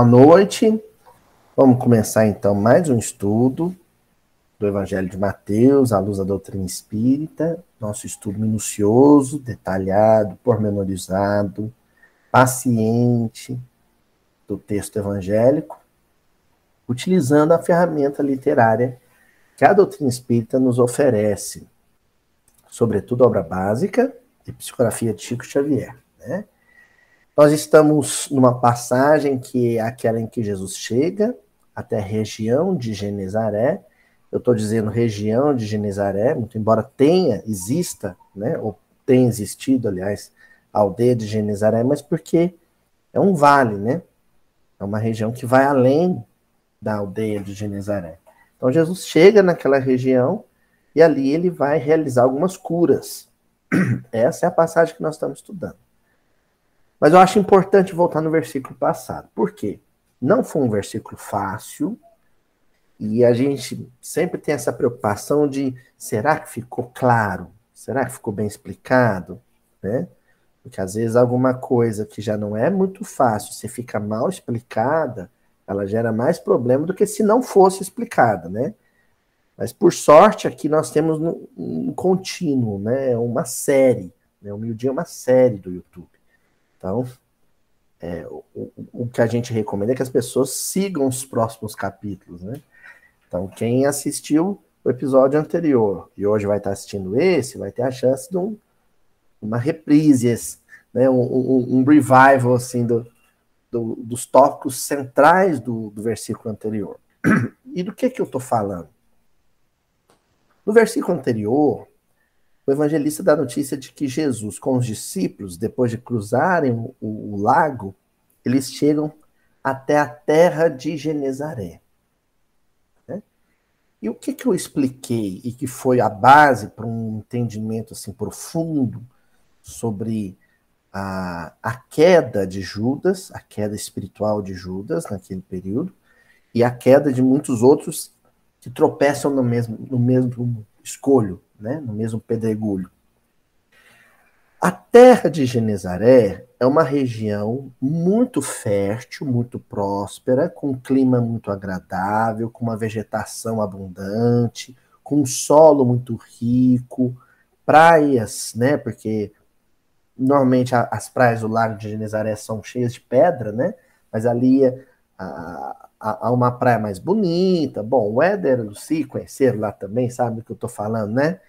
Boa noite. Vamos começar então mais um estudo do Evangelho de Mateus, à luz da doutrina espírita. Nosso estudo minucioso, detalhado, pormenorizado, paciente do texto evangélico, utilizando a ferramenta literária que a doutrina espírita nos oferece, sobretudo obra básica e psicografia de Chico Xavier. Né? Nós estamos numa passagem que é aquela em que Jesus chega até a região de Genezaré. Eu estou dizendo região de Genezaré, muito embora tenha, exista, né, ou tenha existido, aliás, a aldeia de Genezaré, mas porque é um vale, né? É uma região que vai além da aldeia de Genezaré. Então Jesus chega naquela região e ali ele vai realizar algumas curas. Essa é a passagem que nós estamos estudando. Mas eu acho importante voltar no versículo passado. Por quê? Não foi um versículo fácil, e a gente sempre tem essa preocupação de será que ficou claro? Será que ficou bem explicado? Né? Porque às vezes alguma coisa que já não é muito fácil, se fica mal explicada, ela gera mais problema do que se não fosse explicada, né? Mas por sorte aqui nós temos um, contínuo, né? Uma série, né? O Mildinho é uma série do YouTube. Então, é, o, o, que a gente recomenda é que as pessoas sigam os próximos capítulos, né? Então, quem assistiu o episódio anterior e hoje vai estar assistindo esse, vai ter a chance de um, uma reprise, né? um, um, um revival assim do, do, dos tópicos centrais do, do versículo anterior. E do que, que eu estou falando? No versículo anterior, o evangelista dá notícia de que Jesus, com os discípulos, depois de cruzarem o, o, o lago, eles chegam até a terra de Genezaré. Né? E o que, que eu expliquei e que foi a base para um entendimento assim profundo sobre a, a queda de Judas, a queda espiritual de Judas naquele período, e a queda de muitos outros que tropeçam no mesmo, no mesmo escolho, né, no mesmo pedregulho. A terra de Genezaré é uma região muito fértil, muito próspera, com um clima muito agradável, com uma vegetação abundante, com um solo muito rico, praias, né? Porque normalmente as praias do Lago de Genezaré são cheias de pedra, né? Mas ali há uma praia mais bonita. Bom, o Éder Luci, conheceram lá também, sabe o que eu tô falando, né?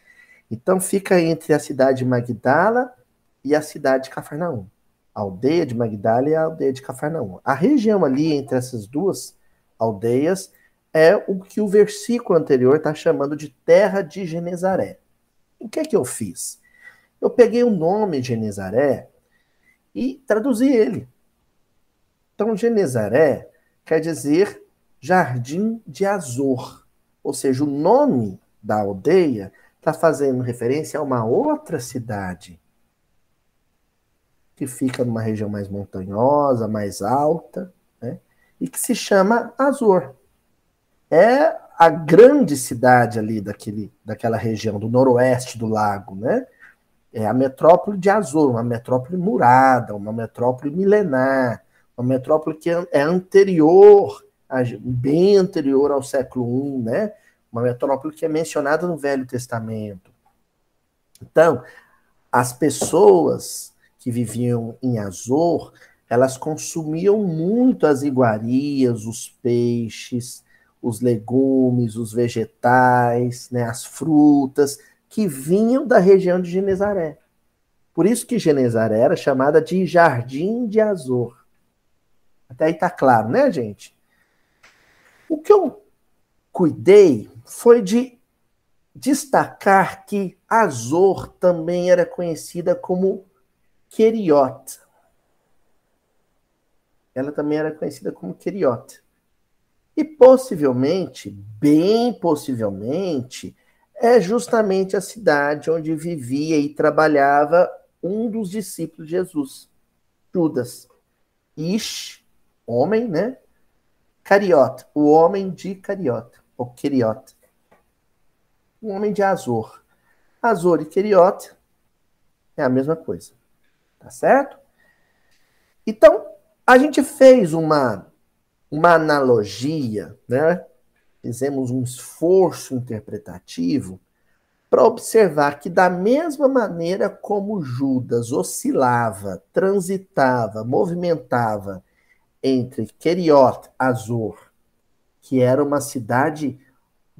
Então fica entre a cidade de Magdala e a cidade de Cafarnaum. A aldeia de Magdala e a aldeia de Cafarnaum. A região ali entre essas duas aldeias é o que o versículo anterior está chamando de terra de Genezaré. O que é que eu fiz? Eu peguei o nome Genezaré e traduzi ele. Então, Genezaré quer dizer jardim de Azor, ou seja, o nome da aldeia está fazendo referência a uma outra cidade que fica numa região mais montanhosa, mais alta, né? e que se chama Azor. É a grande cidade ali daquele, daquela região, do noroeste do lago, né? É a metrópole de Azor, uma metrópole murada, uma metrópole milenar, uma metrópole que é anterior, bem anterior ao século I, né? Uma metrópole que é mencionada no Velho Testamento. Então, as pessoas que viviam em Azor, elas consumiam muito as iguarias, os peixes, os legumes, os vegetais, né, as frutas que vinham da região de Genezaré. Por isso que Genezaré era chamada de Jardim de Azor. Até aí tá claro, né, gente? O que eu cuidei foi de destacar que Azor também era conhecida como Keriot. Ela também era conhecida como Keriot. E possivelmente, bem possivelmente, é justamente a cidade onde vivia e trabalhava um dos discípulos de Jesus, Judas. Ish, homem, né? Cariota, o homem de Cariota, ou Queriota um homem de Azor. Azor e Queriota é a mesma coisa. Tá certo? Então, a gente fez uma uma analogia, né? Fizemos um esforço interpretativo para observar que, da mesma maneira como Judas oscilava, transitava, movimentava entre Keriot Azor, que era uma cidade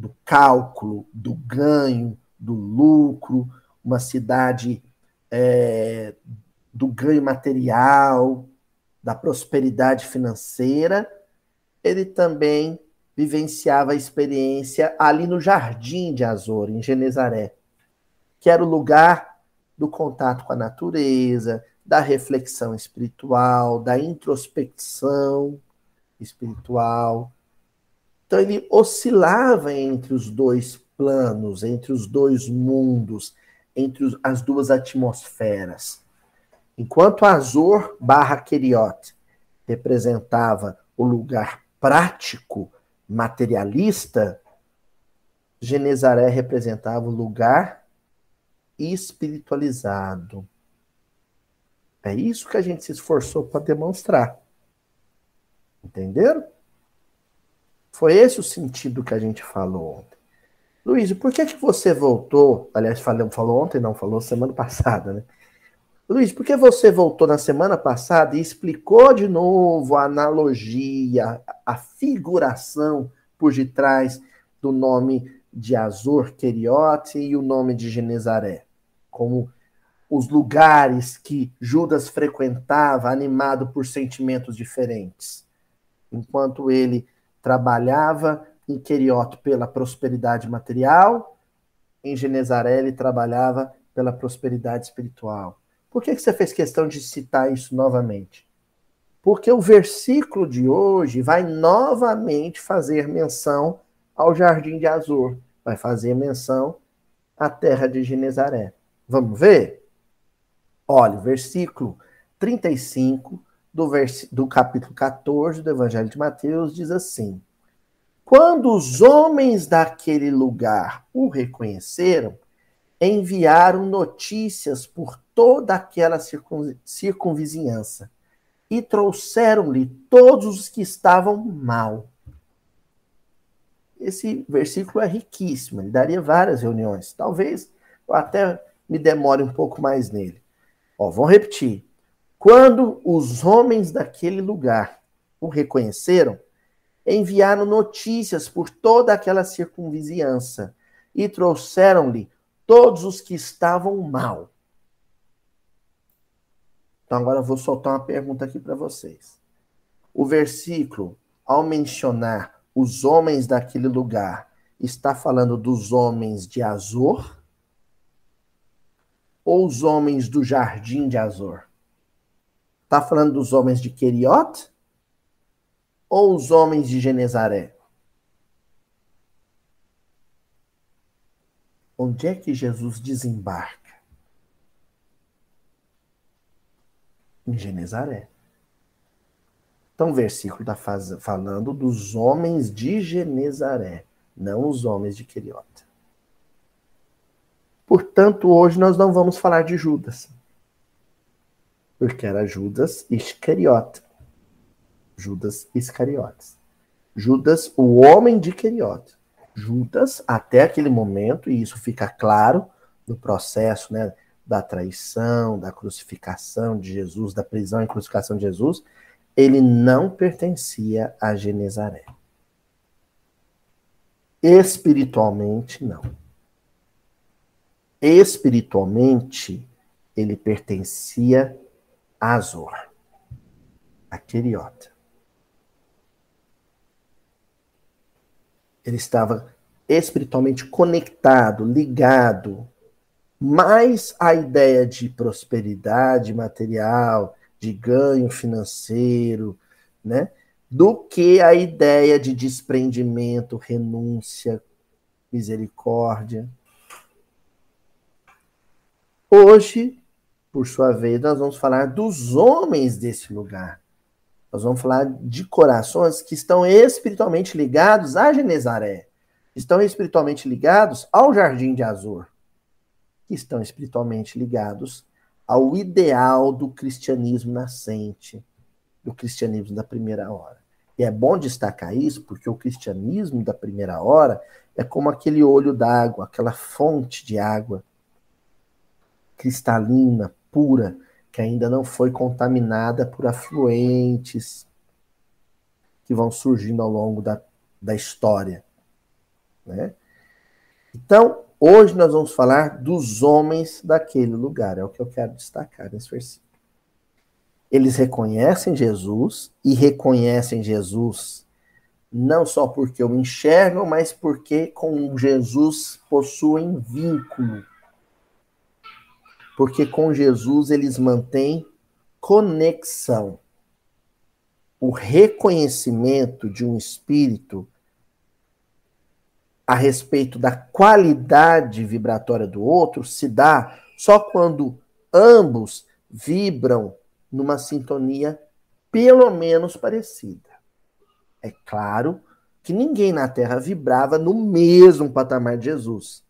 do cálculo, do ganho, do lucro, uma cidade é, do ganho material, da prosperidade financeira, ele também vivenciava a experiência ali no Jardim de Azor, em Genezaré, que era o lugar do contato com a natureza, da reflexão espiritual, da introspecção espiritual. Então ele oscilava entre os dois planos, entre os dois mundos, entre as duas atmosferas. Enquanto Azor barra Keriot representava o lugar prático, materialista, Genezaré representava o lugar espiritualizado. É isso que a gente se esforçou para demonstrar. Entenderam? Foi esse o sentido que a gente falou ontem. Luiz, por que, que você voltou? Aliás, falou, falou ontem, não, falou semana passada, né? Luiz, por que você voltou na semana passada e explicou de novo a analogia, a figuração por detrás do nome de Azor Keriote e o nome de Genezaré? Como os lugares que Judas frequentava, animado por sentimentos diferentes. Enquanto ele trabalhava em Keriote pela prosperidade material, em Genezaré ele trabalhava pela prosperidade espiritual. Por que, que você fez questão de citar isso novamente? Porque o versículo de hoje vai novamente fazer menção ao jardim de Azor, vai fazer menção à terra de Genezaré. Vamos ver? Olha, versículo 35 do, vers... do capítulo 14 do Evangelho de Mateus diz assim: Quando os homens daquele lugar o reconheceram, enviaram notícias por toda aquela circun, circunvizinhança e trouxeram-lhe todos os que estavam mal. Esse versículo é riquíssimo, ele daria várias reuniões. Talvez eu até me demore um pouco mais nele. Ó, vamos repetir. Quando os homens daquele lugar o reconheceram, enviaram notícias por toda aquela circunvizinhança e trouxeram-lhe todos os que estavam mal. Então agora eu vou soltar uma pergunta aqui para vocês. O versículo, ao mencionar os homens daquele lugar, está falando dos homens de Azor ou os homens do jardim de Azor? Está falando dos homens de Keriot ou os homens de Genezaré? Onde é que Jesus desembarca? Em Genezaré. Então o versículo está falando dos homens de Genezaré, não os homens de Queriota. Portanto, hoje nós não vamos falar de Judas. Porque era Judas Iscariote. Judas Iscariotes. Judas, o homem de Queriota. Judas, até aquele momento, e isso fica claro no processo né, da traição, da crucificação de Jesus, da prisão e crucificação de Jesus, ele não pertencia a Genezaré. Espiritualmente, não. Espiritualmente, ele pertencia Azor, a Queriota. ele estava espiritualmente conectado, ligado, mais à ideia de prosperidade material, de ganho financeiro, né? Do que a ideia de desprendimento, renúncia, misericórdia. Hoje, por sua vez, nós vamos falar dos homens desse lugar. Nós vamos falar de corações que estão espiritualmente ligados a Genezaré, estão espiritualmente ligados ao Jardim de Azor, que estão espiritualmente ligados ao ideal do cristianismo nascente, do cristianismo da primeira hora. E é bom destacar isso, porque o cristianismo da primeira hora é como aquele olho d'água, aquela fonte de água cristalina, pura, que ainda não foi contaminada por afluentes que vão surgindo ao longo da, da história. Né? Então, hoje nós vamos falar dos homens daquele lugar, é o que eu quero destacar nesse versículo. Eles reconhecem Jesus e reconhecem Jesus não só porque o enxergam, mas porque com Jesus possuem vínculo. Porque com Jesus eles mantêm conexão. O reconhecimento de um espírito a respeito da qualidade vibratória do outro se dá só quando ambos vibram numa sintonia pelo menos parecida. É claro que ninguém na Terra vibrava no mesmo patamar de Jesus.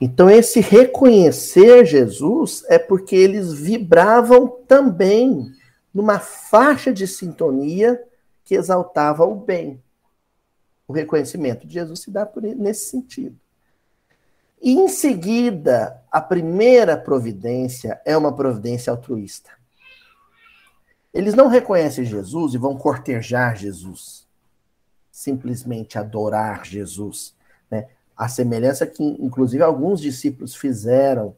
Então, esse reconhecer Jesus é porque eles vibravam também numa faixa de sintonia que exaltava o bem. O reconhecimento de Jesus se dá nesse sentido. E em seguida, a primeira providência é uma providência altruísta. Eles não reconhecem Jesus e vão cortejar Jesus, simplesmente adorar Jesus. A semelhança que, inclusive, alguns discípulos fizeram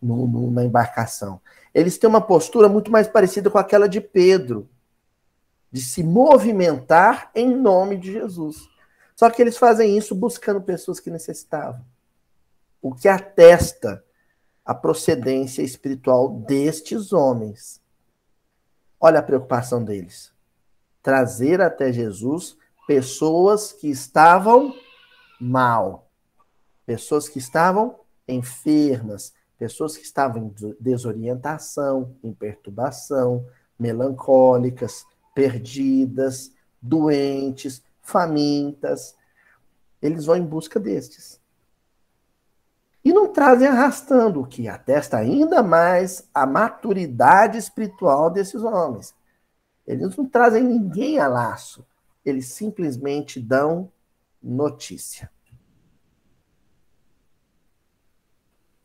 no, no, na embarcação. Eles têm uma postura muito mais parecida com aquela de Pedro, de se movimentar em nome de Jesus. Só que eles fazem isso buscando pessoas que necessitavam. O que atesta a procedência espiritual destes homens. Olha a preocupação deles. Trazer até Jesus pessoas que estavam mal, pessoas que estavam enfermas, pessoas que estavam em desorientação, em perturbação, melancólicas, perdidas, doentes, famintas. Eles vão em busca destes. E não trazem arrastando, o que atesta ainda mais a maturidade espiritual desses homens. Eles não trazem ninguém a laço. Eles simplesmente dão notícia.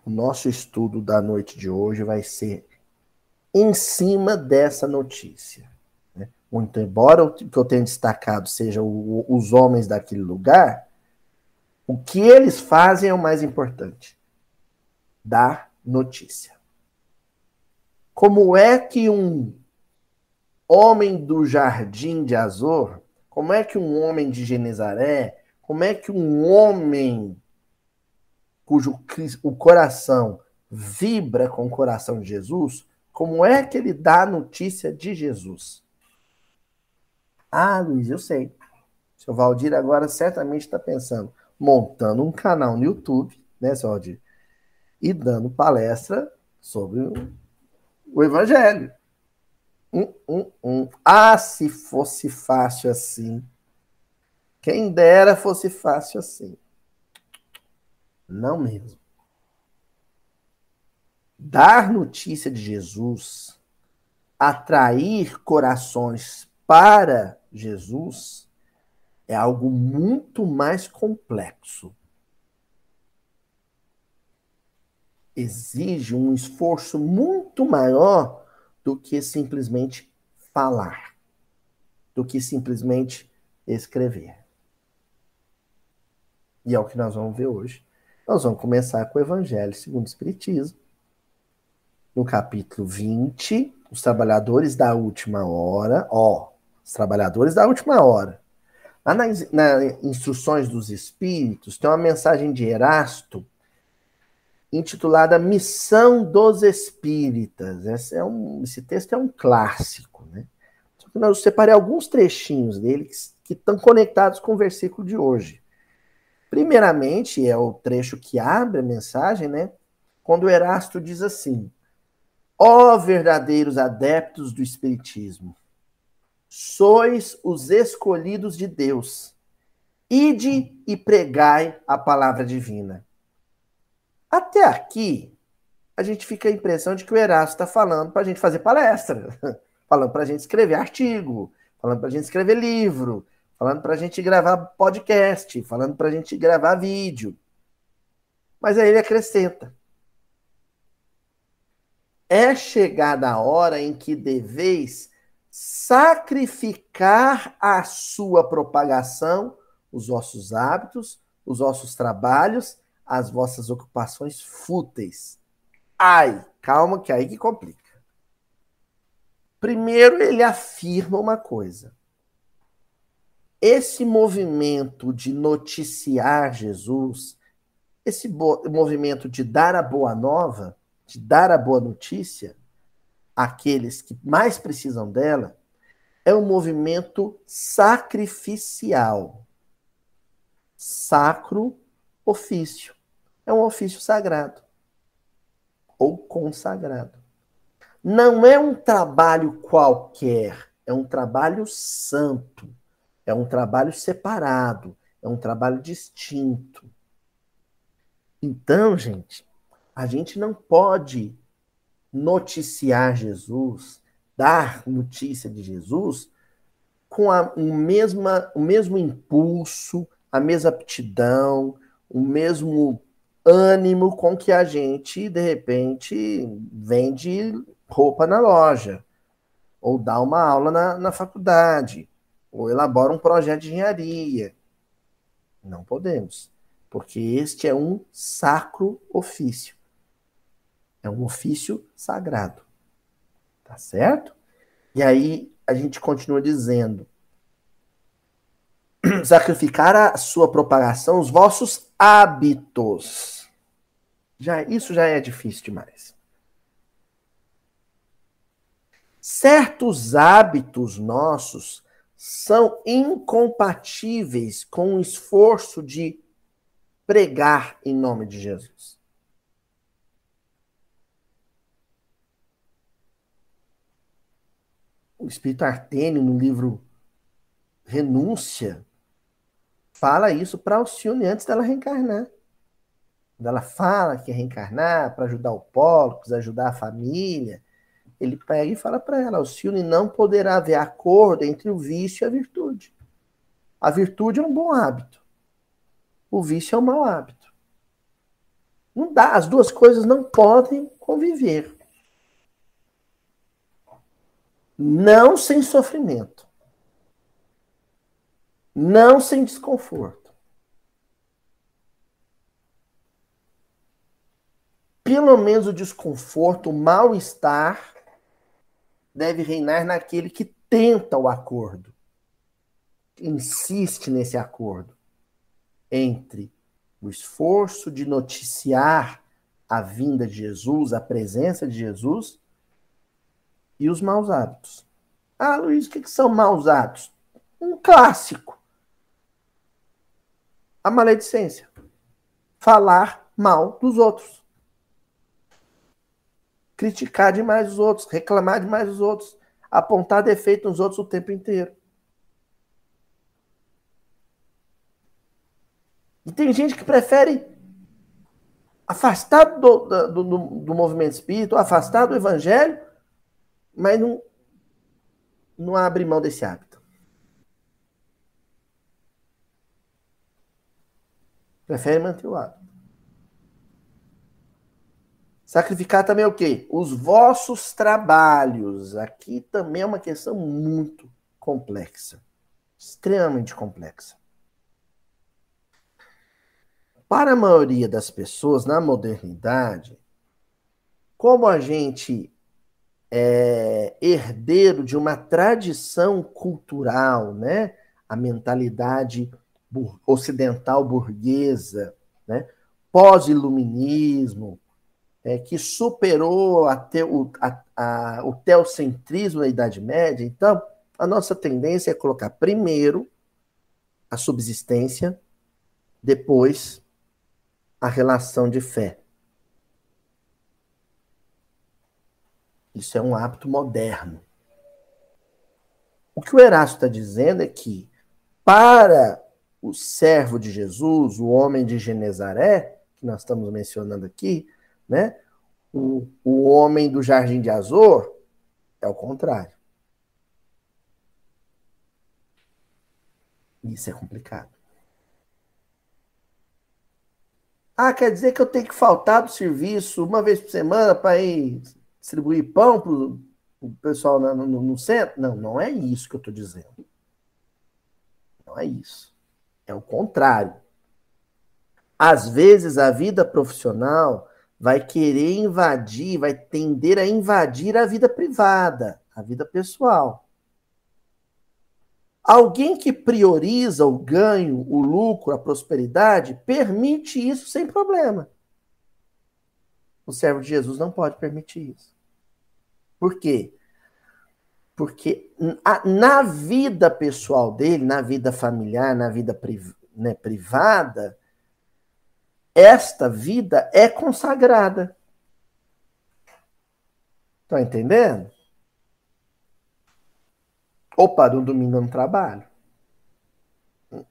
O nosso estudo da noite de hoje vai ser em cima dessa notícia. Né? Muito embora o que eu tenha destacado seja o, os homens daquele lugar, o que eles fazem é o mais importante: dar notícia. Como é que um homem do jardim de Azor, como é que um homem de Genezaré, como é que um homem cujo o coração vibra com o coração de Jesus, como é que ele dá a notícia de Jesus? Ah, Luiz, eu sei. O seu Valdir agora certamente está pensando, montando um canal no YouTube, né, seu Valdir? E dando palestra sobre o Evangelho. Um, um, um. Ah, se fosse fácil assim. Quem dera fosse fácil assim. Não mesmo. Dar notícia de Jesus, atrair corações para Jesus, é algo muito mais complexo. Exige um esforço muito maior do que simplesmente falar, do que simplesmente escrever. E é o que nós vamos ver hoje. Nós vamos começar com o Evangelho segundo o Espiritismo. No capítulo 20, os trabalhadores da última hora, ó, os trabalhadores da última hora. Lá nas, instruções dos Espíritos, tem uma mensagem de Erasto intitulada Missão dos Espíritas. Esse, é um, esse texto é um clássico, né? Só que eu separei alguns trechinhos dele que estão conectados com o versículo de hoje. Primeiramente, é o trecho que abre a mensagem, né? Quando Erasto diz assim: Ó oh, verdadeiros adeptos do Espiritismo, sois os escolhidos de Deus. Ide e pregai a palavra divina. Até aqui, a gente fica a impressão de que o Erasto está falando para a gente fazer palestra, falando para a gente escrever artigo, falando para a gente escrever livro, falando para a gente gravar podcast, falando para a gente gravar vídeo. Mas aí ele acrescenta: é chegada a hora em que deveis sacrificar a sua propagação, os vossos hábitos, os vossos trabalhos, as vossas ocupações fúteis. Ai, calma que aí que complica. Primeiro, ele afirma uma coisa. Esse movimento de noticiar Jesus, esse movimento de dar a boa nova, de dar a boa notícia àqueles que mais precisam dela, é um movimento sacrificial. Sacro ofício. É um ofício sagrado ou consagrado. Não é um trabalho qualquer, é um trabalho santo, é um trabalho separado, é um trabalho distinto. Então, gente, a gente não pode noticiar Jesus, dar notícia de Jesus com a, o, mesma, o mesmo impulso, a mesma aptidão, o mesmo ânimo com que a gente, de repente, vende roupa na loja, ou dá uma aula na, na faculdade, ou elabora um projeto de engenharia. Não podemos, porque este é um sacro ofício. É um ofício sagrado. Tá certo? E aí a gente continua dizendo: sacrificar a sua propagação, os vossos hábitos. Já isso já é difícil demais. Certos hábitos nossos são incompatíveis com o esforço de pregar em nome de Jesus. o espírito Artênio, no livro Renúncia, fala isso para Alcione antes dela reencarnar. Quando ela fala que é reencarnar para ajudar o Pólux, ajudar a família, ele pega e fala para ela: Alcione, não poderá haver acordo entre o vício e a virtude. A virtude é um bom hábito. O vício é um mau hábito. Não dá, as duas coisas não podem conviver. Não sem sofrimento. Não sem desconforto. Pelo menos o desconforto, o mal-estar deve reinar naquele que tenta o acordo, insiste nesse acordo entre o esforço de noticiar a vinda de Jesus, a presença de Jesus, e os maus hábitos. Ah, Luiz, o que, são maus hábitos? Um clássico. A maledicência. Falar mal dos outros. Criticar demais os outros, reclamar demais dos outros, apontar defeito nos outros o tempo inteiro. E tem gente que prefere afastar do, do, do, do movimento espírita, afastar do evangelho, mas não, não abre mão desse hábito. Prefere manter o hábito. Sacrificar também é o quê? Os vossos trabalhos. Aqui também é uma questão muito complexa. Extremamente complexa. Para a maioria das pessoas, na modernidade, como a gente é, herdeiro de uma tradição cultural, né? A mentalidade ocidental burguesa, né? Pós-iluminismo, é, que superou o, a, a, o teocentrismo da Idade Média. Então, a nossa tendência é colocar primeiro a subsistência, depois a relação de fé. Isso é um hábito moderno. O que o Erasto está dizendo é que, para o servo de Jesus, o homem de Genezaré, que nós estamos mencionando aqui, né? O, o homem do Jardim de Azor é o contrário. Isso é complicado. Ah, quer dizer que eu tenho que faltar do serviço uma vez por semana para ir distribuir pão para o pessoal no, no, no, centro? Não, não é isso que eu estou dizendo. Não é isso. É o contrário. Às vezes a vida profissional vai querer invadir, vai tender a invadir a vida privada, a vida pessoal. Alguém que prioriza o ganho, o lucro, a prosperidade, permite isso sem problema. O servo de Jesus não pode permitir isso. Por quê? Porque na vida pessoal dele, na vida familiar, na vida né, privada, esta vida é consagrada. Estão entendendo? Opa, no domingo eu não trabalho.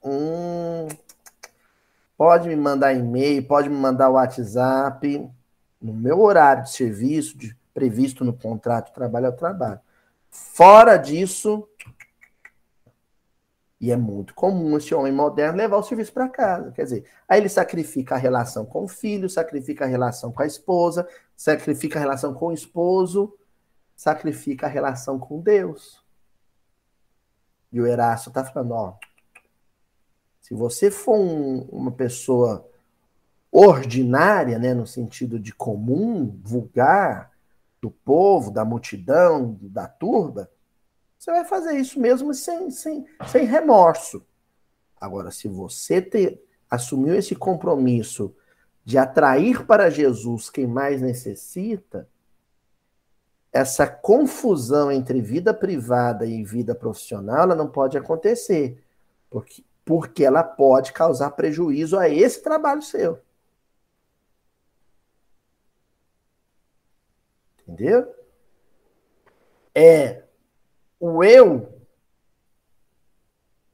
Hum, pode me mandar e-mail, pode me mandar WhatsApp. No meu horário de serviço, de, previsto no contrato trabalho, eu trabalho. Fora disso, e é muito comum esse homem moderno levar o serviço para casa. Quer dizer, aí ele sacrifica a relação com o filho, sacrifica a relação com a esposa, sacrifica a relação com o esposo, sacrifica a relação com Deus. E o Erasto está falando, ó, se você for um, uma pessoa ordinária, né, no sentido de comum, vulgar, do povo, da multidão, da turba, você vai fazer isso mesmo sem, sem, sem remorso. Agora, se você ter, assumiu esse compromisso de atrair para Jesus quem mais necessita, essa confusão entre vida privada e vida profissional ela não pode acontecer, porque, porque ela pode causar prejuízo a esse trabalho seu. Entendeu? É o eu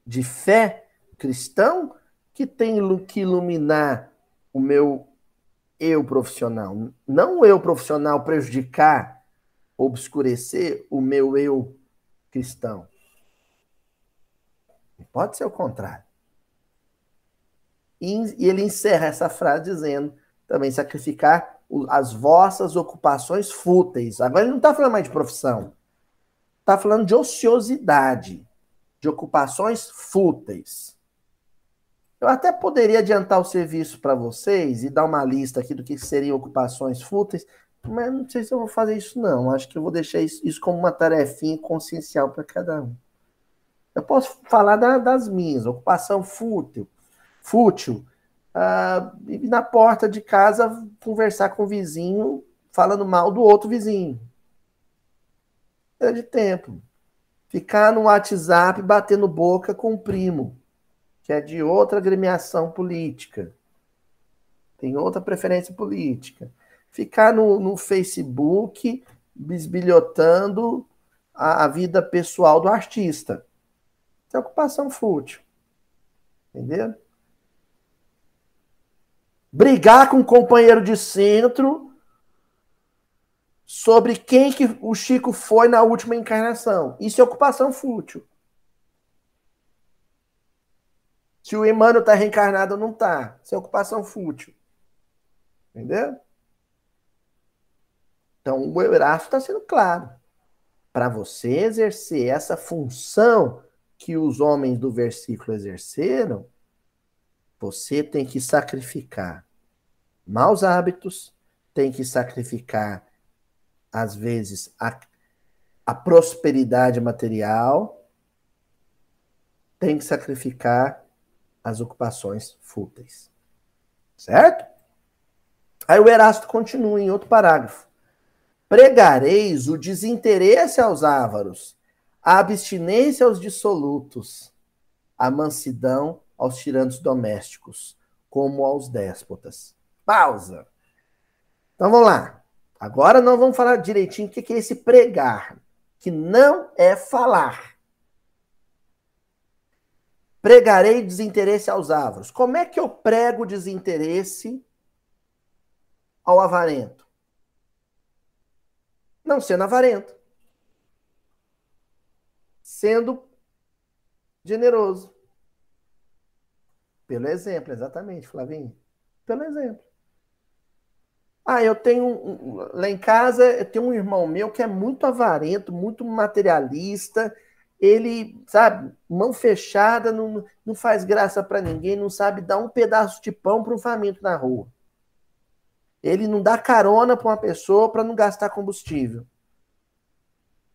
de fé cristão que tem que iluminar o meu eu profissional. Não o eu profissional prejudicar obscurecer o meu eu cristão. Pode ser o contrário. E ele encerra essa frase dizendo também sacrificar as vossas ocupações fúteis. Agora ele não está falando mais de profissão. Está falando de ociosidade, de ocupações fúteis. Eu até poderia adiantar o serviço para vocês e dar uma lista aqui do que seriam ocupações fúteis, mas não sei se eu vou fazer isso, não. Acho que eu vou deixar isso, como uma tarefinha consciencial para cada um. Eu posso falar da, das minhas, ocupação fútil, fútil, uh, ir na porta de casa conversar com o vizinho falando mal do outro vizinho. De tempo. Ficar no WhatsApp batendo boca com o primo, que é de outra agremiação política. Tem outra preferência política ficar no, no Facebook bisbilhotando a, a, vida pessoal do artista. Isso é ocupação fútil. Entendeu? Brigar com um companheiro de centro sobre quem que o Chico foi na última encarnação. Isso é ocupação fútil. Se o Emmanuel está reencarnado ou não está. Isso é ocupação fútil. Entendeu? Então, o Erasto está sendo claro. Para você exercer essa função que os homens do versículo exerceram, você tem que sacrificar maus hábitos, tem que sacrificar, às vezes, a, a prosperidade material, tem que sacrificar as ocupações fúteis. Certo? Aí o Erasto continua em outro parágrafo pregareis o desinteresse aos ávaros, a abstinência aos dissolutos, a mansidão aos tiranos domésticos, como aos déspotas. Pausa. Então vamos lá. Agora nós vamos falar direitinho o que é esse pregar, que não é falar. Pregarei desinteresse aos ávaros. Como é que eu prego desinteresse ao avarento? Não sendo avarento. Sendo generoso. Pelo exemplo, exatamente, Flavinho. Pelo exemplo. Ah, eu tenho lá em casa, eu tenho um irmão meu que é muito avarento, muito materialista. Ele, sabe, mão fechada, não, não faz graça para ninguém, não sabe dar um pedaço de pão para um faminto na rua. Ele não dá carona para uma pessoa para não gastar combustível.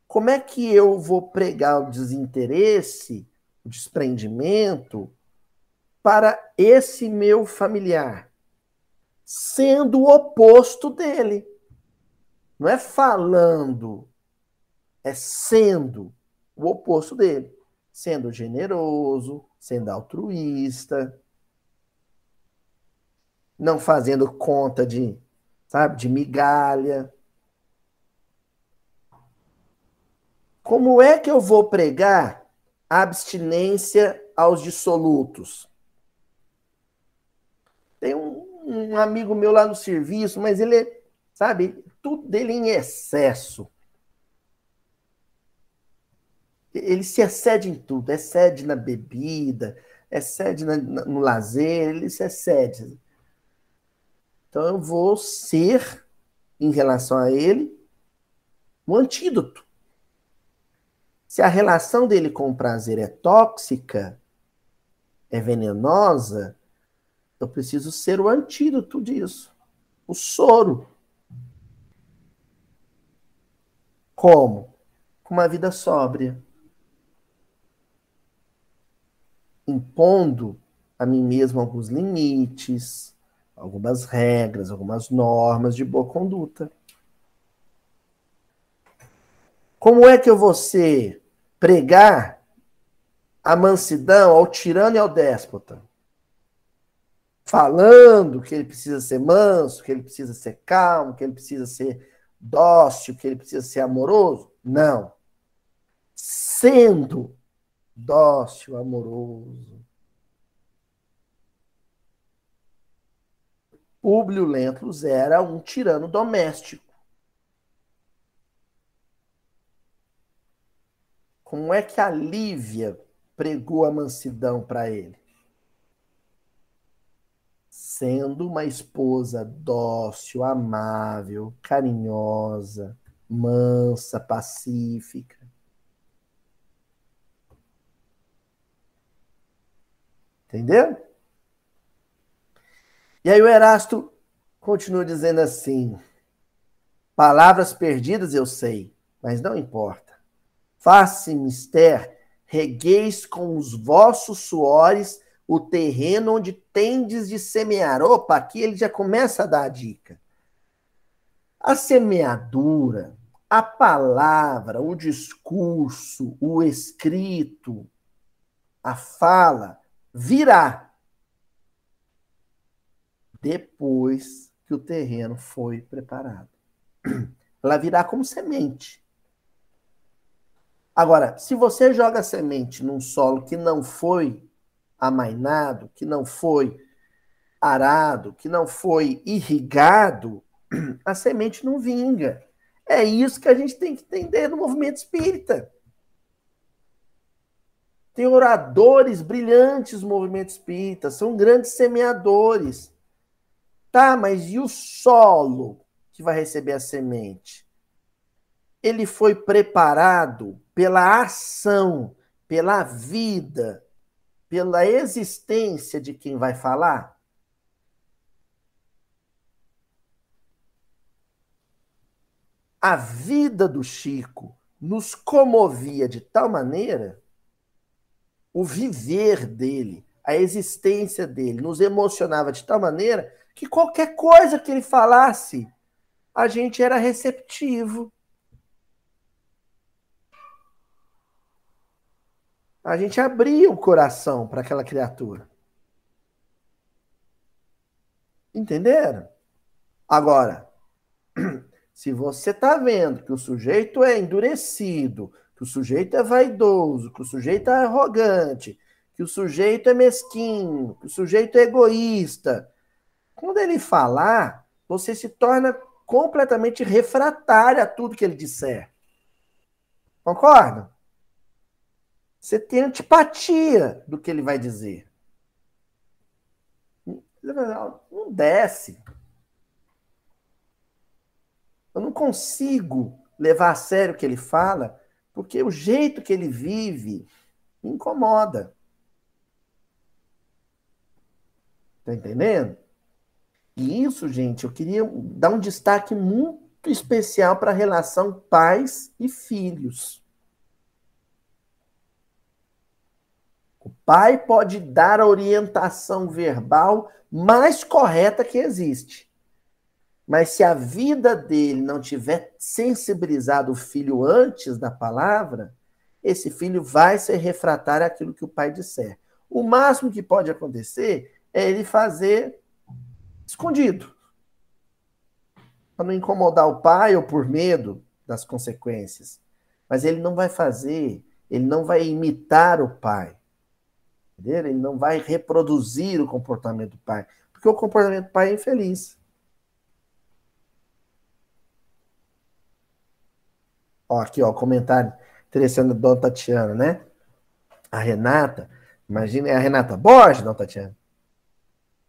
Como é que eu vou pregar o desinteresse, o desprendimento para esse meu familiar? Sendo o oposto dele. Não é falando, é sendo o oposto dele. Sendo generoso, sendo altruísta, não fazendo conta de, sabe, de migalha. Como é que eu vou pregar abstinência aos dissolutos? Tem um, um amigo meu lá no serviço, mas ele é, sabe, tudo dele em excesso. Ele se excede em tudo, excede na bebida, excede na, no lazer, ele se excede. Então eu vou ser, em relação a ele, um antídoto. Se a relação dele com o prazer é tóxica, é venenosa, eu preciso ser o antídoto disso. O soro. Como? Com uma vida sóbria. Impondo a mim mesmo alguns limites, algumas regras, algumas normas de boa conduta. Como é que eu vou ser pregar a mansidão ao tirano e ao déspota? Falando que ele precisa ser manso, que ele precisa ser calmo, que ele precisa ser dócil, que ele precisa ser amoroso? Não. Sendo dócil, amoroso. Públio Lentulus era um tirano doméstico. Como é que a Lívia pregou a mansidão para ele? Sendo uma esposa dócil, amável, carinhosa, mansa, pacífica. Entendeu? E aí o Erasto continua dizendo assim: palavras perdidas eu sei, mas não importa Face mister, regueis com os vossos suores o terreno onde tendes de semear. Opa, aqui ele já começa a dar a dica. A semeadura, a palavra, o discurso, o escrito, a fala, virá depois que o terreno foi preparado. Ela virá como semente. Agora, se você joga semente num solo que não foi amainado, que não foi arado, que não foi irrigado, a semente não vinga. É isso que a gente tem que entender no movimento espírita. Tem oradores brilhantes no movimento espírita, são grandes semeadores. Tá, mas e o solo que vai receber a semente? Ele foi preparado pela ação, pela vida, pela existência de quem vai falar? A vida do Chico nos comovia de tal maneira, o viver dele, a existência dele, nos emocionava de tal maneira que qualquer coisa que ele falasse, a gente era receptivo. A gente abria o coração para aquela criatura. Entenderam? Agora, se você está vendo que o sujeito é endurecido, que o sujeito é vaidoso, que o sujeito é arrogante, que o sujeito é mesquinho, que o sujeito é egoísta, quando ele falar, você se torna completamente refratário a tudo que ele disser. Concorda? Você tem antipatia do que ele vai dizer. Não desce. Eu não consigo levar a sério o que ele fala, porque o jeito que ele vive me incomoda. Tá entendendo? E isso, gente, eu queria dar um destaque muito especial para a relação pais e filhos. O pai pode dar a orientação verbal mais correta que existe. Mas se a vida dele não tiver sensibilizado o filho antes da palavra, esse filho vai ser refratário àquilo que o pai disser. O máximo que pode acontecer é ele fazer escondido. Para não incomodar o pai ou por medo das consequências. Mas ele não vai fazer, ele não vai imitar o pai. Ele não vai reproduzir o comportamento do pai. Porque o comportamento do pai é infeliz. Ó, aqui, ó, comentário interessante da Dona Tatiana, né? A Renata, imagina, é a Renata Borges, Dona Tatiana.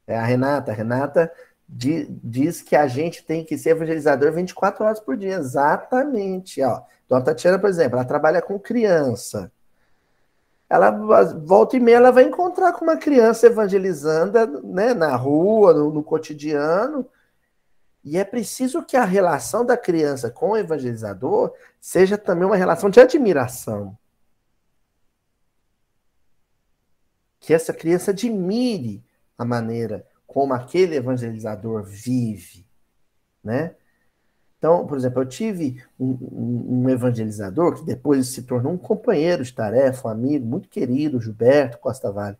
É a Renata. A Renata diz que a gente tem que ser evangelizador 24 horas por dia. Exatamente. Ó, Dona Tatiana, por exemplo, ela trabalha com criança. Ela volta e meia ela vai encontrar com uma criança evangelizando né, na rua, no, no cotidiano. E é preciso que a relação da criança com o evangelizador seja também uma relação de admiração. Que essa criança admire a maneira como aquele evangelizador vive, né? Então, por exemplo, eu tive um, um, evangelizador que depois se tornou um companheiro de tarefa, um amigo muito querido, Gilberto Costa Vale.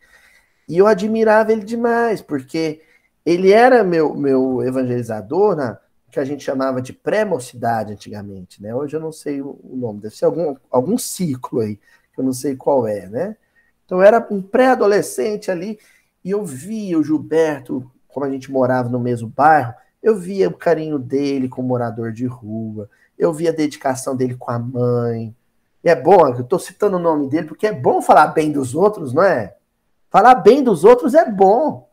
E eu admirava ele demais, porque ele era meu, meu evangelizador na que a gente chamava de pré-mocidade antigamente, né? Hoje eu não sei o nome, deve ser algum, algum ciclo aí, que eu não sei qual é, né? Então eu era um pré-adolescente ali, e eu via o Gilberto, como a gente morava no mesmo bairro, eu via o carinho dele com morador de rua, eu via a dedicação dele com a mãe. E é bom, eu estou citando o nome dele porque é bom falar bem dos outros, não é? Falar bem dos outros é bom.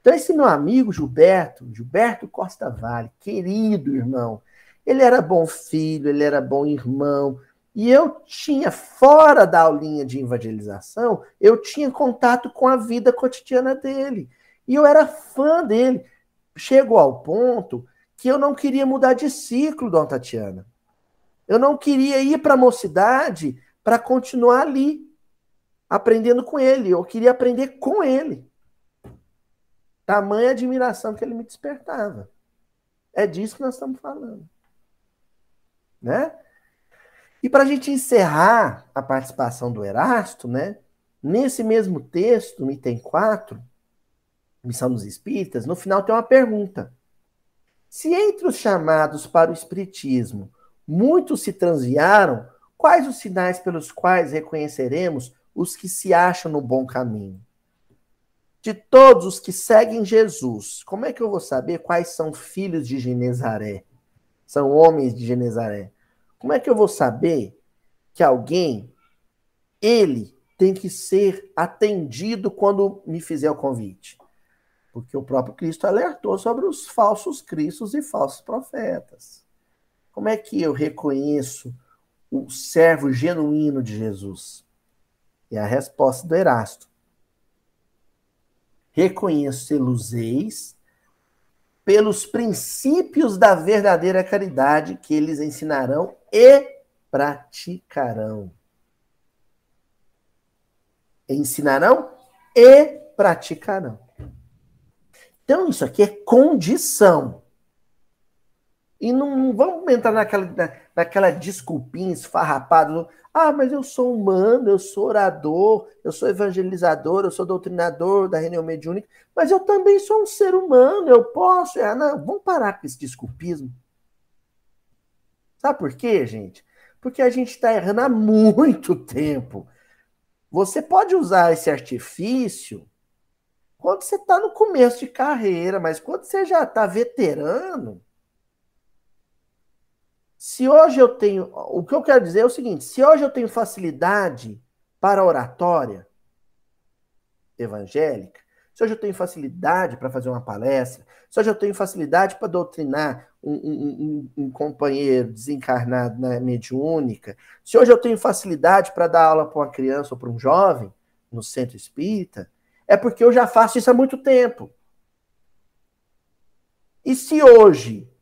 Então, esse meu amigo Gilberto, Gilberto Costa Vale, querido irmão, ele era bom filho, ele era bom irmão, e eu tinha, fora da aulinha de evangelização, eu tinha contato com a vida cotidiana dele. E eu era fã dele. Chegou ao ponto que eu não queria mudar de ciclo, Dona Tatiana. Eu não queria ir para a mocidade para continuar ali, aprendendo com ele. Eu queria aprender com ele. Tamanha admiração que ele me despertava. É disso que nós estamos falando. Né? E para a gente encerrar a participação do Erasto, né? Nesse mesmo texto, no item 4, Missão dos Espíritas, no final tem uma pergunta. Se entre os chamados para o Espiritismo muitos se transviaram, quais os sinais pelos quais reconheceremos os que se acham no bom caminho? De todos os que seguem Jesus, como é que eu vou saber quais são filhos de Genezaré? São homens de Genezaré. Como é que eu vou saber que alguém, ele, tem que ser atendido quando me fizer o convite? Porque o próprio Cristo alertou sobre os falsos cristos e falsos profetas. Como é que eu reconheço o servo genuíno de Jesus? E a resposta do Erasto. Reconheço-los eis pelos princípios da verdadeira caridade que eles ensinarão e praticarão. Ensinarão e praticarão. Então, isso aqui é condição. E não, vamos entrar naquela, na, naquela desculpinha esfarrapada. Ah, mas eu sou humano, eu sou orador, eu sou evangelizador, eu sou doutrinador da reunião mediúnica, mas eu também sou um ser humano, eu posso. Ah, não, vamos parar com esse desculpismo. Sabe por quê, gente? Porque a gente está errando há muito tempo. Você pode usar esse artifício quando você está no começo de carreira, mas quando você já está veterano. Se hoje eu tenho. O que eu quero dizer é o seguinte: se hoje eu tenho facilidade para oratória evangélica, se hoje eu tenho facilidade para fazer uma palestra, se hoje eu tenho facilidade para doutrinar um, um, um, um, companheiro desencarnado na mediúnica, se hoje eu tenho facilidade para dar aula para uma criança ou para um jovem no centro espírita, é porque eu já faço isso há muito tempo. E se hoje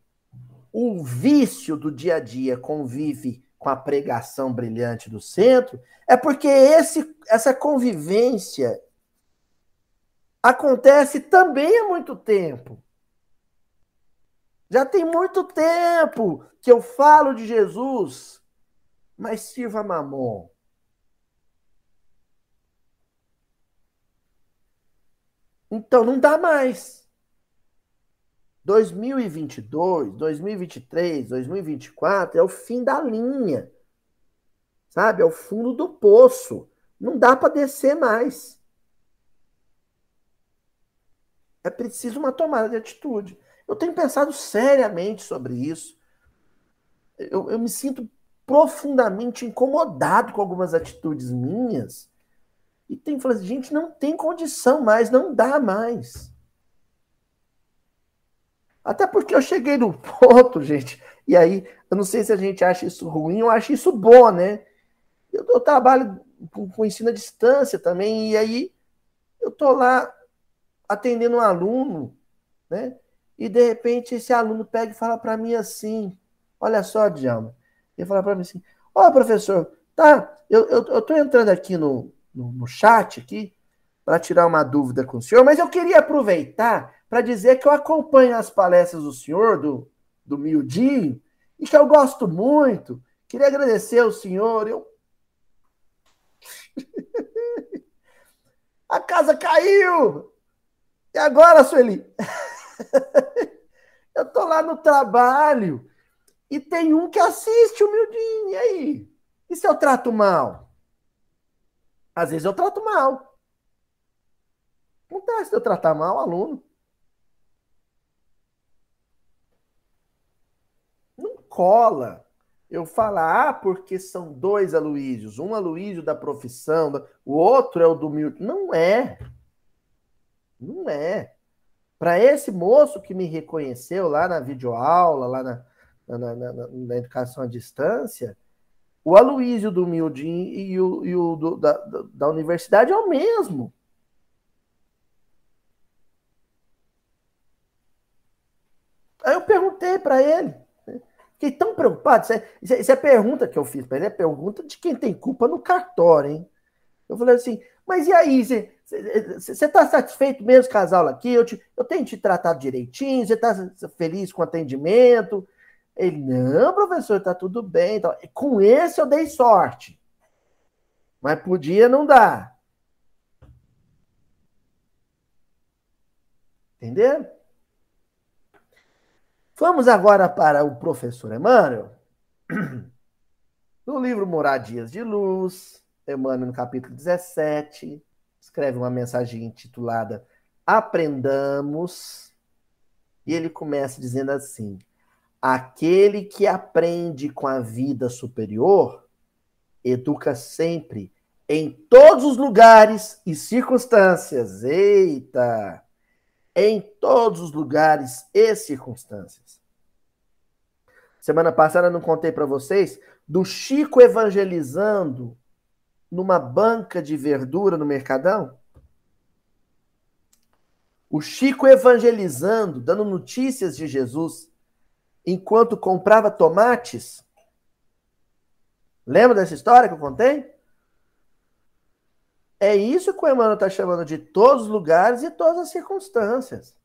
o vício do dia a dia convive com a pregação brilhante do centro, é porque esse, essa convivência acontece também há muito tempo. Já tem muito tempo que eu falo de Jesus, mas sirva mamon. Então não dá mais. 2022, 2023, 2024 é o fim da linha. Sabe? É o fundo do poço. Não dá para descer mais. É preciso uma tomada de atitude. Eu tenho pensado seriamente sobre isso. Eu, eu me sinto profundamente incomodado com algumas atitudes minhas. E tenho falado, gente, não tem condição mais, não dá mais. Até porque eu cheguei no ponto, gente, e aí, eu não sei se a gente acha isso ruim ou acha isso bom, né? Eu, eu trabalho com, com ensino à distância também, e aí eu tô lá atendendo um aluno, né? E de repente esse aluno pega e fala para mim assim: Olha só, Djalma. Ele fala para mim assim: Ó, oh, professor, tá, eu, eu, eu tô entrando aqui no, no, no chat aqui para tirar uma dúvida com o senhor, mas eu queria aproveitar para dizer que eu acompanho as palestras do senhor, do, do Mildinho, e que eu gosto muito. Queria agradecer ao senhor. Eu... A casa caiu! E agora, Sueli? eu tô lá no trabalho e tem um que assiste o Mildinho. E aí? E se eu trato mal? Às vezes eu trato mal. Acontece de eu tratar mal o aluno. Não cola eu falar, ah, porque são dois Aloísios. Um Aloísio da profissão, o outro é o do Milton. Não é. Não é. Para esse moço que me reconheceu lá na videoaula, lá na, na, na, na educação à distância, o Aloísio do Mildin e o, e o do, da, da universidade é o mesmo. Aí eu perguntei para ele. Né? Fiquei tão preocupado. Isso é, isso é, pergunta que eu fiz para ele, é pergunta de quem tem culpa no cartório, hein? Eu falei assim, mas e aí, você está satisfeito mesmo com aqui? Eu, te, eu tenho te tratado direitinho? Você está feliz com o atendimento? Ele, não, professor, está tudo bem. Então, com esse eu dei sorte. Mas podia não dar. Entendeu? Vamos agora para o professor Emmanuel. No livro Moradias de Luz, Emmanuel, no capítulo 17, escreve uma mensagem intitulada Aprendamos. E ele começa dizendo assim: Aquele que aprende com a vida superior educa sempre, em todos os lugares e circunstâncias. Eita! Em todos os lugares e circunstâncias. Semana passada não contei para vocês do Chico evangelizando numa banca de verdura no Mercadão? O Chico evangelizando, dando notícias de Jesus, enquanto comprava tomates. Lembra dessa história que eu contei? É isso que o Emmanuel está chamando de todos os lugares e todas as circunstâncias.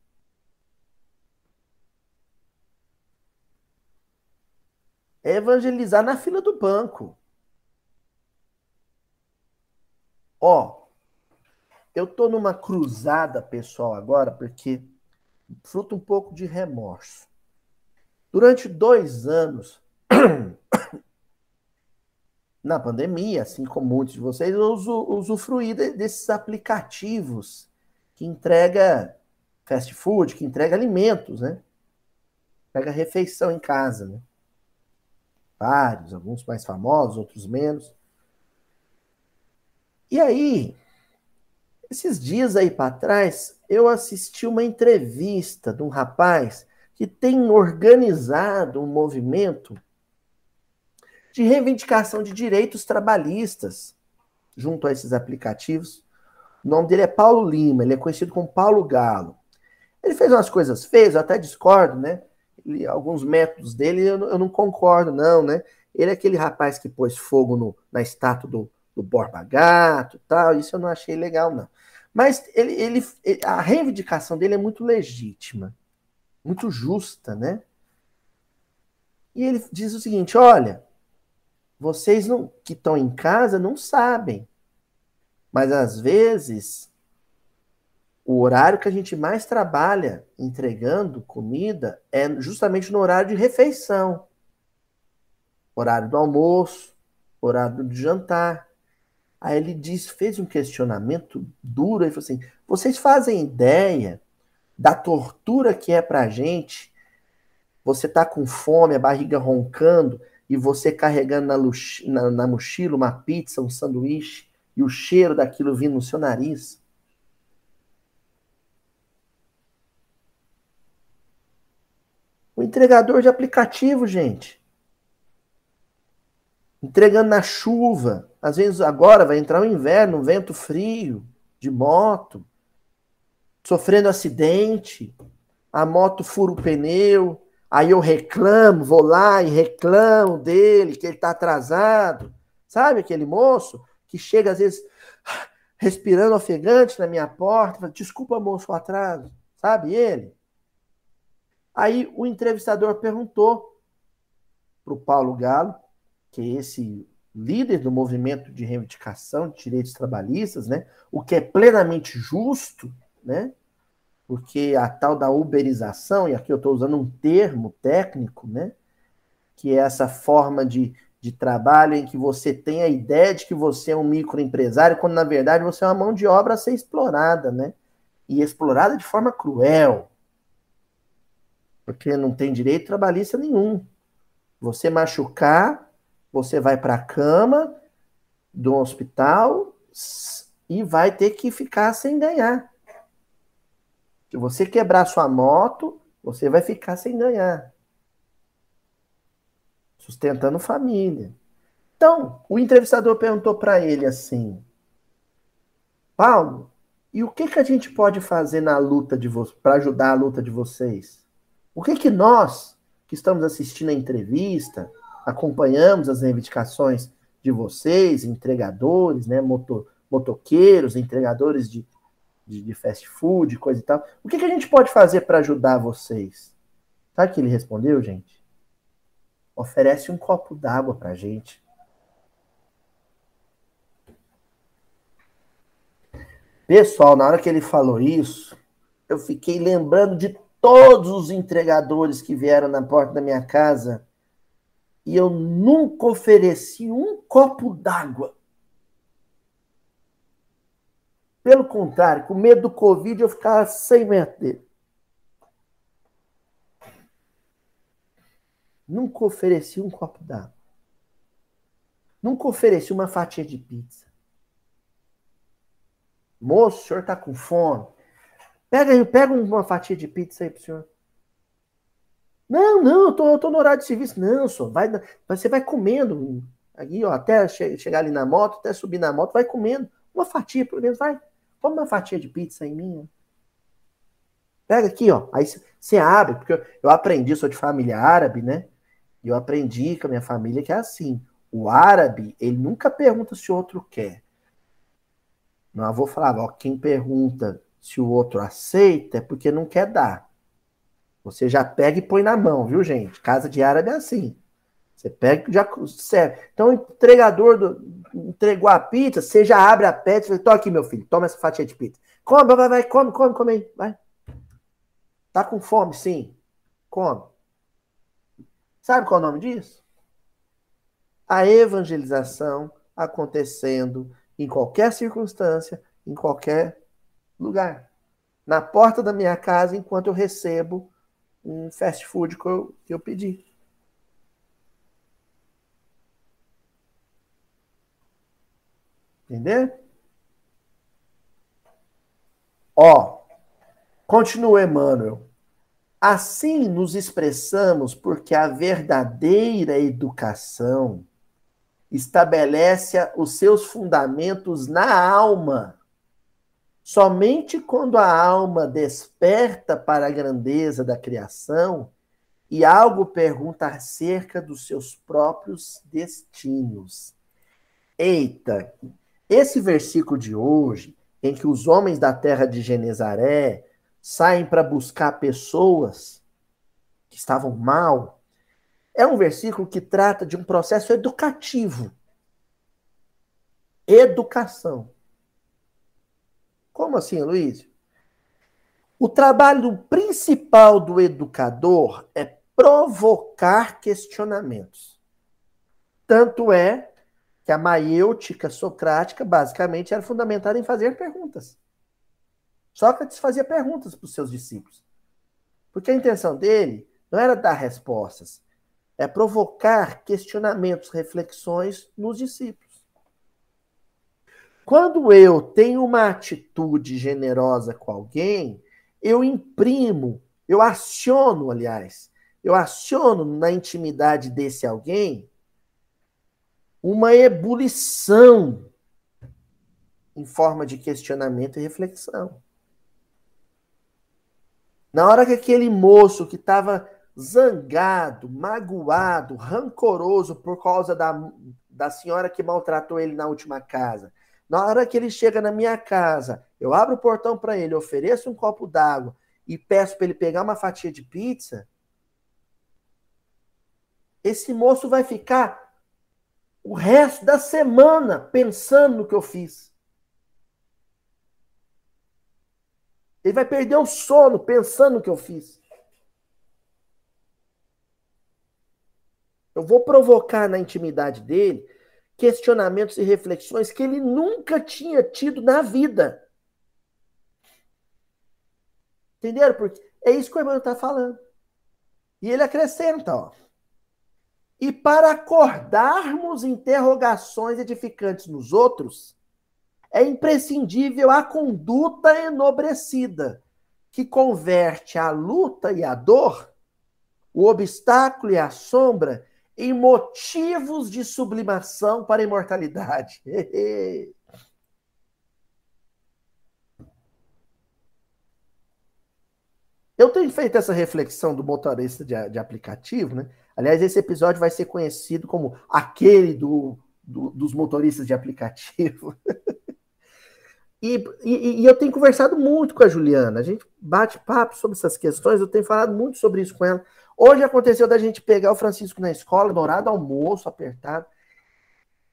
É evangelizar na fila do banco. Ó, eu tô numa cruzada pessoal agora, porque fruto um pouco de remorso. Durante dois anos, na pandemia, assim como muitos de vocês, eu usufruí desses aplicativos que entrega fast food, que entrega alimentos, né? Pega refeição em casa, né? Vários, alguns mais famosos, outros menos. E aí, Esses dias aí para trás, eu assisti uma entrevista de um rapaz que tem organizado um movimento de reivindicação de direitos trabalhistas junto a esses aplicativos. O nome dele é Paulo Lima, ele é conhecido como Paulo Galo. Ele fez umas coisas feias, eu até discordo, né? Ele, alguns métodos dele eu, eu, não concordo, não, né? Ele é aquele rapaz que pôs fogo no, na estátua do, do Borba Gato tal, isso eu não achei legal, não. Mas ele, ele, a reivindicação dele é muito legítima, muito justa, né? E ele diz o seguinte: olha, vocês não, que estão em casa não sabem, mas às vezes o horário que a gente mais trabalha entregando comida é justamente no horário de refeição. Horário do almoço, horário do jantar. Aí ele diz, fez um questionamento duro, ele falou assim: vocês fazem ideia da tortura que é pra gente? Você tá com fome, a barriga roncando, e você carregando na, na, na mochila uma pizza, um sanduíche, e o cheiro daquilo vindo no seu nariz. O entregador de aplicativo, gente entregando na chuva. Às vezes agora vai entrar o inverno, um vento frio, de moto, sofrendo acidente, a moto fura o pneu, aí eu reclamo, vou lá e reclamo dele, que ele está atrasado. Sabe aquele moço que chega às vezes respirando ofegante na minha porta, fala, desculpa moço o atraso, sabe ele? Aí o entrevistador perguntou para o Paulo Galo que é esse líder do movimento de reivindicação de direitos trabalhistas, né? O que é plenamente justo, né? Porque a tal da uberização, e aqui eu estou usando um termo técnico, né? Que é essa forma de, de trabalho em que você tem a ideia de que você é um microempresário, quando na verdade você é uma mão de obra a ser explorada, né? E explorada de forma cruel. Porque não tem direito trabalhista nenhum. Você machucar você vai para a cama do hospital e vai ter que ficar sem ganhar. Se você quebrar sua moto, você vai ficar sem ganhar. Sustentando família. Então, o entrevistador perguntou para ele assim: Paulo, e o que, que a gente pode fazer na luta de para ajudar a luta de vocês? O que que nós que estamos assistindo a entrevista, acompanhamos as reivindicações de vocês, entregadores, né, motor, motoqueiros, entregadores de, de, de, fast food, coisa e tal. O que, que a gente pode fazer para ajudar vocês? Sabe o que ele respondeu, gente? Oferece um copo d'água para gente. Pessoal, na hora que ele falou isso, eu fiquei lembrando de todos os entregadores que vieram na porta da minha casa e eu nunca ofereci um copo d'água. Pelo contrário, com medo do Covid, eu ficava sem metros dele. Nunca ofereci um copo d'água. Nunca ofereci uma fatia de pizza. Moço, o senhor está com fome? Pega, pega uma fatia de pizza aí pro senhor. Não, não, eu tô, tô no horário de serviço. Não, só vai, você vai comendo. Aqui, ó, até che chegar ali na moto, até subir na moto, vai comendo. Uma fatia, pelo menos, vai. Toma uma fatia de pizza em mim. Pega aqui, ó. Aí você abre, porque eu, eu aprendi, sou de família árabe, né? E eu aprendi com a minha família que é assim. O árabe, ele nunca pergunta se o outro quer. Meu avô falava, ó, quem pergunta se o outro aceita é porque não quer dar. Você já pega e põe na mão, viu, gente? Casa de árabe é assim. Você pega já serve. Então, o entregador do, entregou a pizza, você já abre a pizza e fala, toma aqui, meu filho, toma essa fatia de pizza. Come, vai, vai, come, come, come aí, vai. Tá com fome, sim. Come. Sabe qual é o nome disso? A evangelização acontecendo em qualquer circunstância, em qualquer lugar. Na porta da minha casa, enquanto eu recebo um fast food que eu, que eu pedi. Entender? Ó, continua Emmanuel. Assim nos expressamos porque a verdadeira educação estabelece os seus fundamentos na alma. Somente quando a alma desperta para a grandeza da criação e algo pergunta acerca dos seus próprios destinos. Eita, esse versículo de hoje, em que os homens da terra de Genezaré saem para buscar pessoas que estavam mal, é um versículo que trata de um processo educativo. Educação. Como assim, Luiz? O trabalho principal do educador é provocar questionamentos. Tanto é que a maiêutica socrática basicamente era fundamentada em fazer perguntas. Sócrates fazia perguntas para os seus discípulos. Porque a intenção dele não era dar respostas, é provocar questionamentos, reflexões nos discípulos. Quando eu tenho uma atitude generosa com alguém, eu imprimo, eu aciono, aliás, eu aciono na intimidade desse alguém uma ebulição em forma de questionamento e reflexão. Na hora que aquele moço que estava zangado, magoado, rancoroso por causa da, da senhora que maltratou ele na última casa, na hora que ele chega na minha casa, eu abro o portão para ele, ofereço um copo d'água e peço para ele pegar uma fatia de pizza, esse moço vai ficar o resto da semana pensando no que eu fiz. Ele vai perder o sono pensando no que eu fiz. Eu vou provocar na intimidade dele questionamentos e reflexões que ele nunca tinha tido na vida. Entenderam? Porque é isso que o irmão está falando. E ele acrescenta, ó. E para acordarmos interrogações edificantes nos outros, é imprescindível a conduta enobrecida, que converte a luta e a dor, o obstáculo e a sombra, em motivos de sublimação para a imortalidade. Eu tenho feito essa reflexão do motorista de, de aplicativo, né? Aliás, esse episódio vai ser conhecido como aquele do, do dos motoristas de aplicativo. e, e, e, eu tenho conversado muito com a Juliana. A gente bate papo sobre essas questões, eu tenho falado muito sobre isso com ela. Hoje aconteceu da gente pegar o Francisco na escola, no horário do almoço, apertado.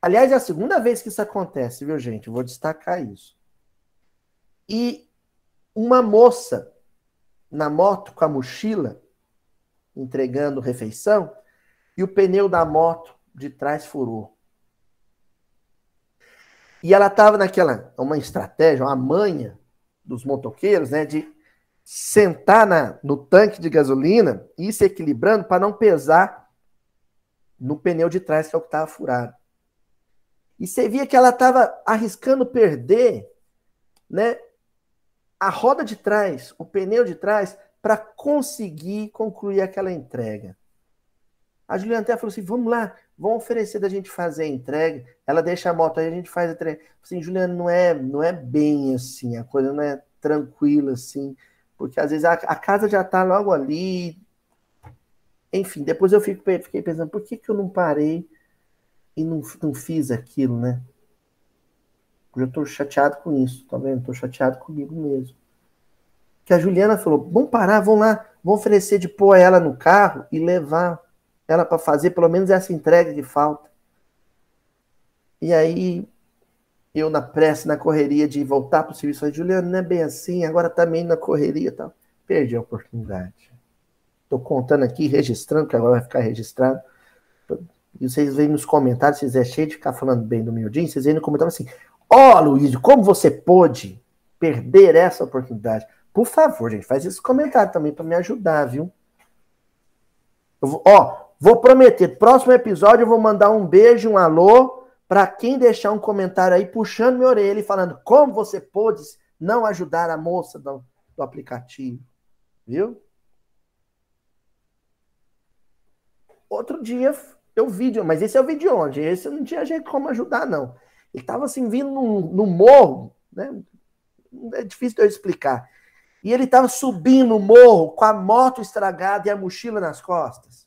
Aliás, é a segunda vez que isso acontece, viu, gente? Vou destacar isso. E uma moça na moto com a mochila entregando refeição e o pneu da moto de trás furou. E ela estava naquela, uma estratégia, uma manha dos motoqueiros, né, de sentar na, no tanque de gasolina e ir se equilibrando para não pesar no pneu de trás, que é o que estava furado. E você via que ela estava arriscando perder né, a roda de trás, o pneu de trás, para conseguir concluir aquela entrega. A Juliana até falou assim: vamos lá, vamos oferecer da gente fazer a entrega. Ela deixa a moto aí, a gente faz a entrega. Assim, Juliana, não é, não é bem assim, a coisa não é tranquila assim, porque às vezes a, a casa já está logo ali. Enfim, depois eu fico, fiquei pensando: por que, que eu não parei e não, não fiz aquilo, né? Eu estou chateado com isso, tá vendo? Estou chateado comigo mesmo que a Juliana falou: vamos parar, vamos lá, vamos oferecer de pôr ela no carro e levar ela para fazer pelo menos essa entrega que falta. E aí, eu na pressa, na correria de voltar para o serviço, falei: Juliana, não é bem assim, agora também tá na correria e tal. Perdi a oportunidade. Estou contando aqui, registrando, que agora vai ficar registrado. E vocês veem nos comentários, vocês é cheio de ficar falando bem do Mildinho, vocês veem no comentário assim: Ó, oh, Luiz, como você pôde perder essa oportunidade? Por favor, gente, faz esse comentário também para me ajudar, viu? Vou, ó, vou prometer, próximo episódio eu vou mandar um beijo, um alô para quem deixar um comentário aí puxando minha orelha e falando como você pôde não ajudar a moça do, do aplicativo. Viu? Outro dia eu vi, mas esse é o vídeo de onde? Esse não tinha jeito como ajudar, não. Ele estava assim, vindo no, no morro, né? É difícil de eu explicar. E ele estava subindo o morro com a moto estragada e a mochila nas costas.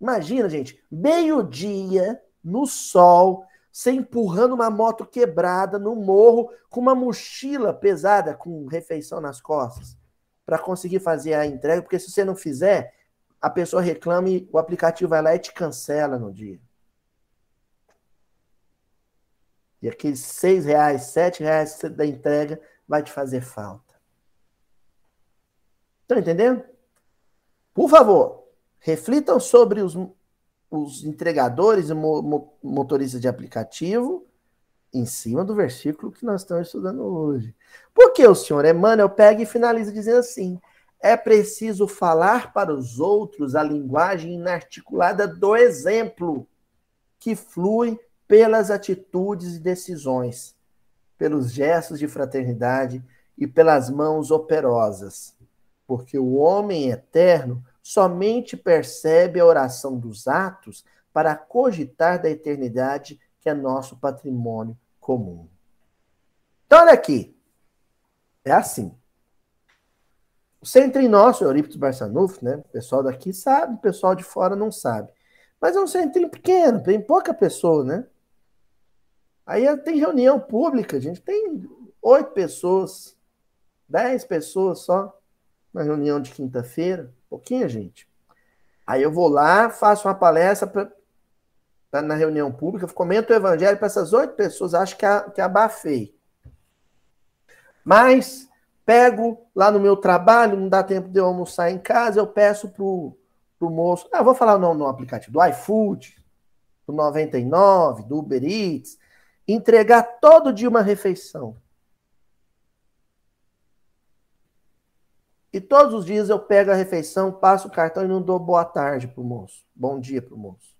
Imagina, gente, meio-dia, no sol, você empurrando uma moto quebrada no morro com uma mochila pesada com refeição nas costas para conseguir fazer a entrega, porque se você não fizer, a pessoa reclama e o aplicativo vai lá e te cancela no dia. E aqueles seis reais, sete reais da entrega vai te fazer falta. Estão entendendo? Por favor, reflitam sobre os os entregadores e motoristas de aplicativo em cima do versículo que nós estamos estudando hoje. Porque o senhor Emmanuel pega e finaliza dizendo assim: é preciso falar para os outros a linguagem inarticulada do exemplo, que flui pelas atitudes e decisões, pelos gestos de fraternidade e pelas mãos operosas. Porque o homem eterno somente percebe a oração dos atos para cogitar da eternidade que é nosso patrimônio comum. Então, olha aqui. É assim. O centro em nosso, Eurípides Barçanufo, né? O pessoal daqui sabe, o pessoal de fora não sabe. Mas é um centrinho pequeno, tem pouca pessoa, né? Aí tem reunião pública, gente. Tem oito pessoas, dez pessoas só na reunião de quinta-feira. Pouquinha gente. Aí eu vou lá, faço uma palestra pra, pra na reunião pública, comento o evangelho para essas oito pessoas, acho que, a, que abafei. Mas pego lá no meu trabalho, não dá tempo de eu almoçar em casa, eu peço pro, pro moço, ah, vou falar o nome no aplicativo, do iFood, do 99, do Uber Eats, entregar todo dia uma refeição. E todos os dias eu pego a refeição, passo o cartão e não dou boa tarde pro moço. Bom dia pro moço.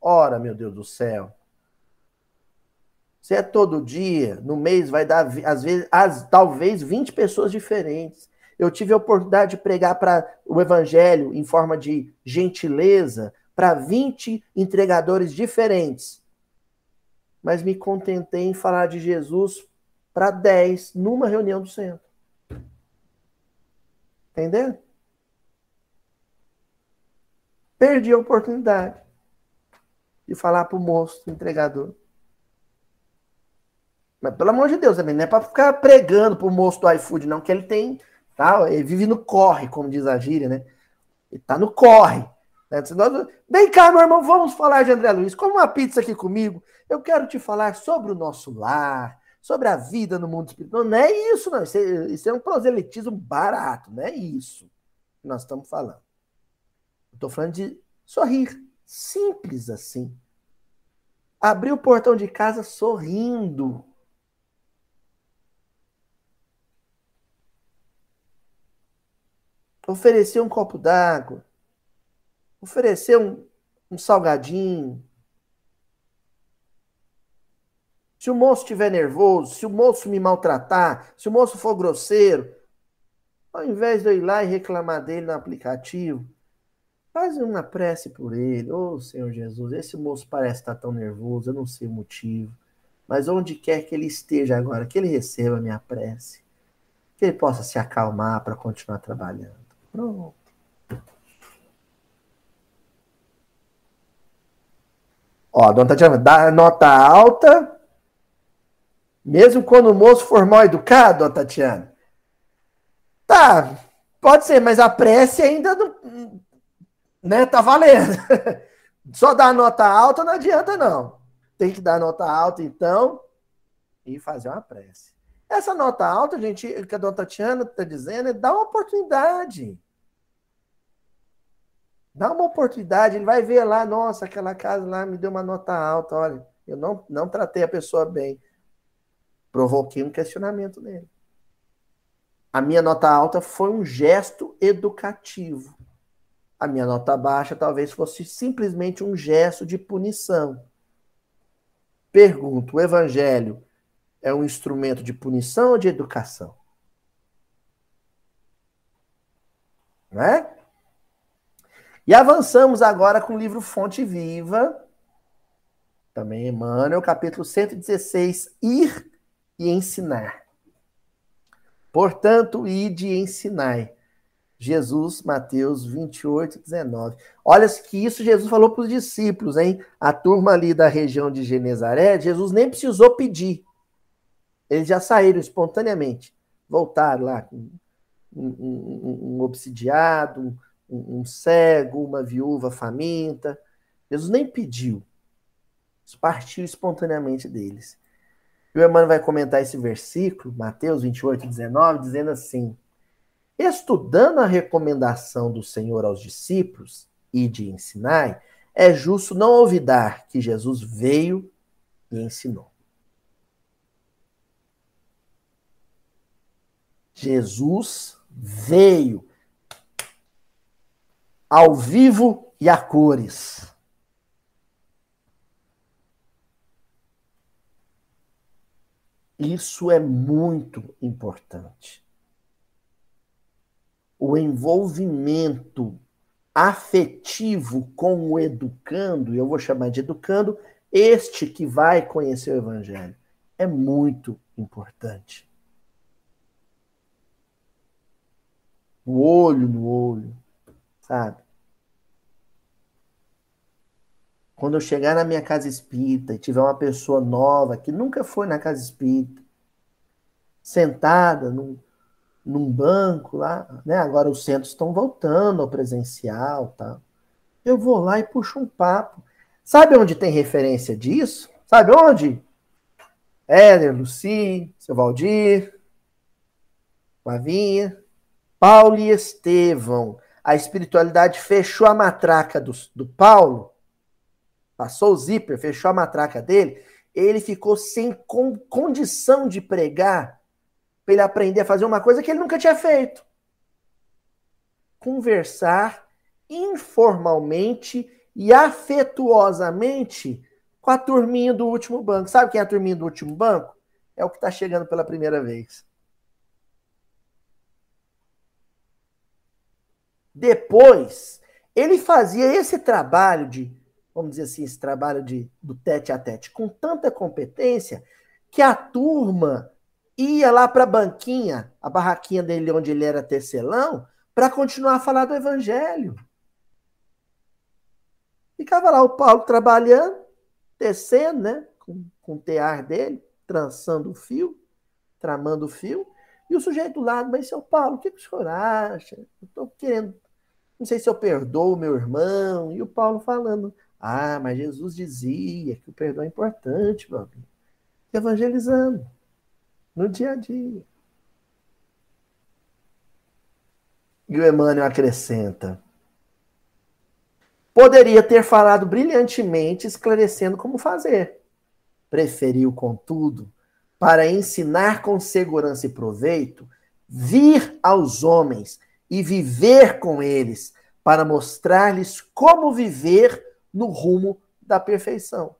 Ora, meu Deus do céu. Se é todo dia, no mês vai dar, às vezes, as, talvez 20 pessoas diferentes. Eu tive a oportunidade de pregar para o evangelho em forma de gentileza para 20 entregadores diferentes. Mas me contentei em falar de Jesus para 10 numa reunião do centro. Entendeu? Perdi a oportunidade de falar para o moço, entregador. Mas pelo amor de Deus, também não é para ficar pregando para o moço do iFood, não, que ele tem. Tá, ele vive no corre, como diz a gíria, né? Ele tá no corre. Né? Vem cá, meu irmão, vamos falar de André Luiz. Come uma pizza aqui comigo. Eu quero te falar sobre o nosso lar, sobre a vida no mundo espiritual. Não é isso, não. Isso é, isso é um proselitismo barato, não é isso que nós estamos falando. Estou falando de sorrir. Simples assim. Abrir o portão de casa sorrindo. Oferecer um copo d'água. Oferecer um, um salgadinho. Se o moço estiver nervoso, se o moço me maltratar, se o moço for grosseiro, ao invés de eu ir lá e reclamar dele no aplicativo, faz uma prece por ele. Ô oh, Senhor Jesus, esse moço parece estar tão nervoso, eu não sei o motivo. Mas onde quer que ele esteja agora, que ele receba a minha prece. Que ele possa se acalmar para continuar trabalhando. Pronto. Ó, a dona Tatiana, dá nota alta mesmo quando o moço for mal educado, Tatiana? Tá, pode ser, mas a prece ainda não. Né, tá valendo. Só dar nota alta não adianta, não. Tem que dar nota alta, então, e fazer uma prece. Essa nota alta, gente, que a dona Tatiana está dizendo, é dar uma oportunidade. Dá uma oportunidade, ele vai ver lá, nossa, aquela casa lá me deu uma nota alta, olha, eu não, não tratei a pessoa bem provoquei um questionamento nele. A minha nota alta foi um gesto educativo. A minha nota baixa talvez fosse simplesmente um gesto de punição. Pergunto: o evangelho é um instrumento de punição ou de educação? Não é? E avançamos agora com o livro Fonte Viva, também Emmanuel, capítulo 116, Ir e Ensinar. Portanto, ide e ensinai. Jesus, Mateus 28, 19. Olha que isso Jesus falou para os discípulos, hein? A turma ali da região de Genezaré, Jesus nem precisou pedir. Eles já saíram espontaneamente. Voltaram lá com um, um, um obsidiado, um, um cego, uma viúva faminta. Jesus nem pediu. Partiu espontaneamente deles. O Emmanuel vai comentar esse versículo, Mateus 28, 19, dizendo assim: Estudando a recomendação do Senhor aos discípulos e de ensinar, é justo não olvidar que Jesus veio e ensinou. Jesus veio ao vivo e a cores. Isso é muito importante o envolvimento afetivo com o educando, eu vou chamar de educando, este que vai conhecer o Evangelho, é muito importante. O olho no olho, sabe? Quando eu chegar na minha casa espírita e tiver uma pessoa nova que nunca foi na casa espírita, sentada num, num banco lá, né? Agora os centros estão voltando ao presencial, tá? Eu vou lá e puxo um papo. Sabe onde tem referência disso? Sabe onde? Éder, Luci, seu Valdir, Flavinha, Paulo e Estevão. A espiritualidade fechou a matraca do, do Paulo, passou o zíper, fechou a matraca dele, ele ficou sem con condição de pregar para ele aprender a fazer uma coisa que ele nunca tinha feito. Conversar informalmente e afetuosamente com a turminha do último banco. Sabe quem é a turminha do último banco? É o que está chegando pela primeira vez. Depois, ele fazia esse trabalho de, vamos dizer assim, esse trabalho de, do tete a tete com tanta competência que a turma ia lá para a banquinha, a barraquinha dele onde ele era tecelão, para continuar a falar do evangelho. Ficava lá o Paulo trabalhando, tecendo, né? Com, com o tear dele, trançando o fio, tramando o fio. E o sujeito do lado, mas seu Paulo, o que, que o senhor acha? Eu estou querendo, não sei se eu perdoo meu irmão. E o Paulo falando, ah, mas Jesus dizia que o perdão é importante, meu amigo. Evangelizando no dia a dia. E o Emmanuel acrescenta: poderia ter falado brilhantemente, esclarecendo como fazer. Preferiu, contudo, para ensinar com segurança e proveito, vir aos homens e viver com eles, para mostrar-lhes como viver no rumo da perfeição.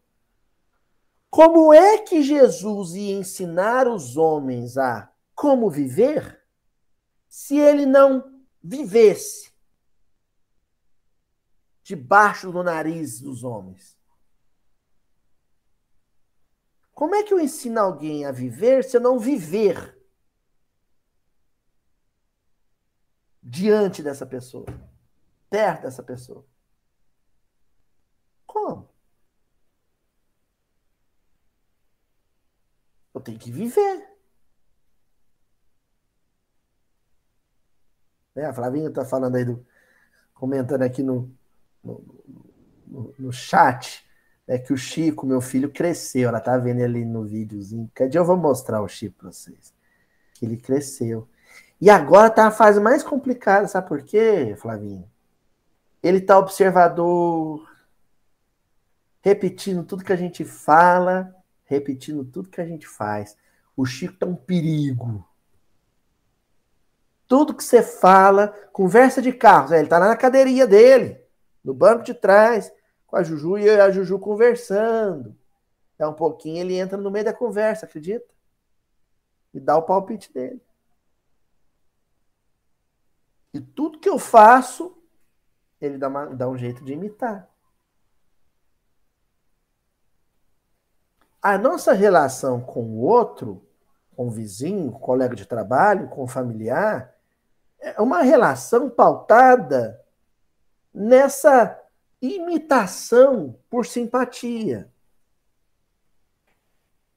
Como é que Jesus ia ensinar os homens a como viver se ele não vivesse debaixo do nariz dos homens? Como é que eu ensino alguém a viver se eu não viver diante dessa pessoa, perto dessa pessoa? Como? Eu tenho que viver. É, a Flavinha está falando aí, do, comentando aqui no, no, no, no chat, é que o Chico, meu filho, cresceu. Ela tá vendo ali no videozinho. Quer dia eu vou mostrar o Chico para vocês. Que ele cresceu. E agora tá a fase mais complicada, sabe por quê, Flavinho? Ele tá observador, repetindo tudo que a gente fala, repetindo tudo que a gente faz. O Chico tá um perigo. Tudo que você fala, conversa de carro, ele tá lá na cadeirinha dele, no banco de trás, com a Juju e a Juju conversando. É um pouquinho, ele entra no meio da conversa, acredita? e dá o palpite dele. E tudo que eu faço, ele dá, uma, dá um jeito de imitar. A nossa relação com o outro, com o vizinho, com o colega de trabalho, com o familiar, é uma relação pautada nessa imitação por simpatia.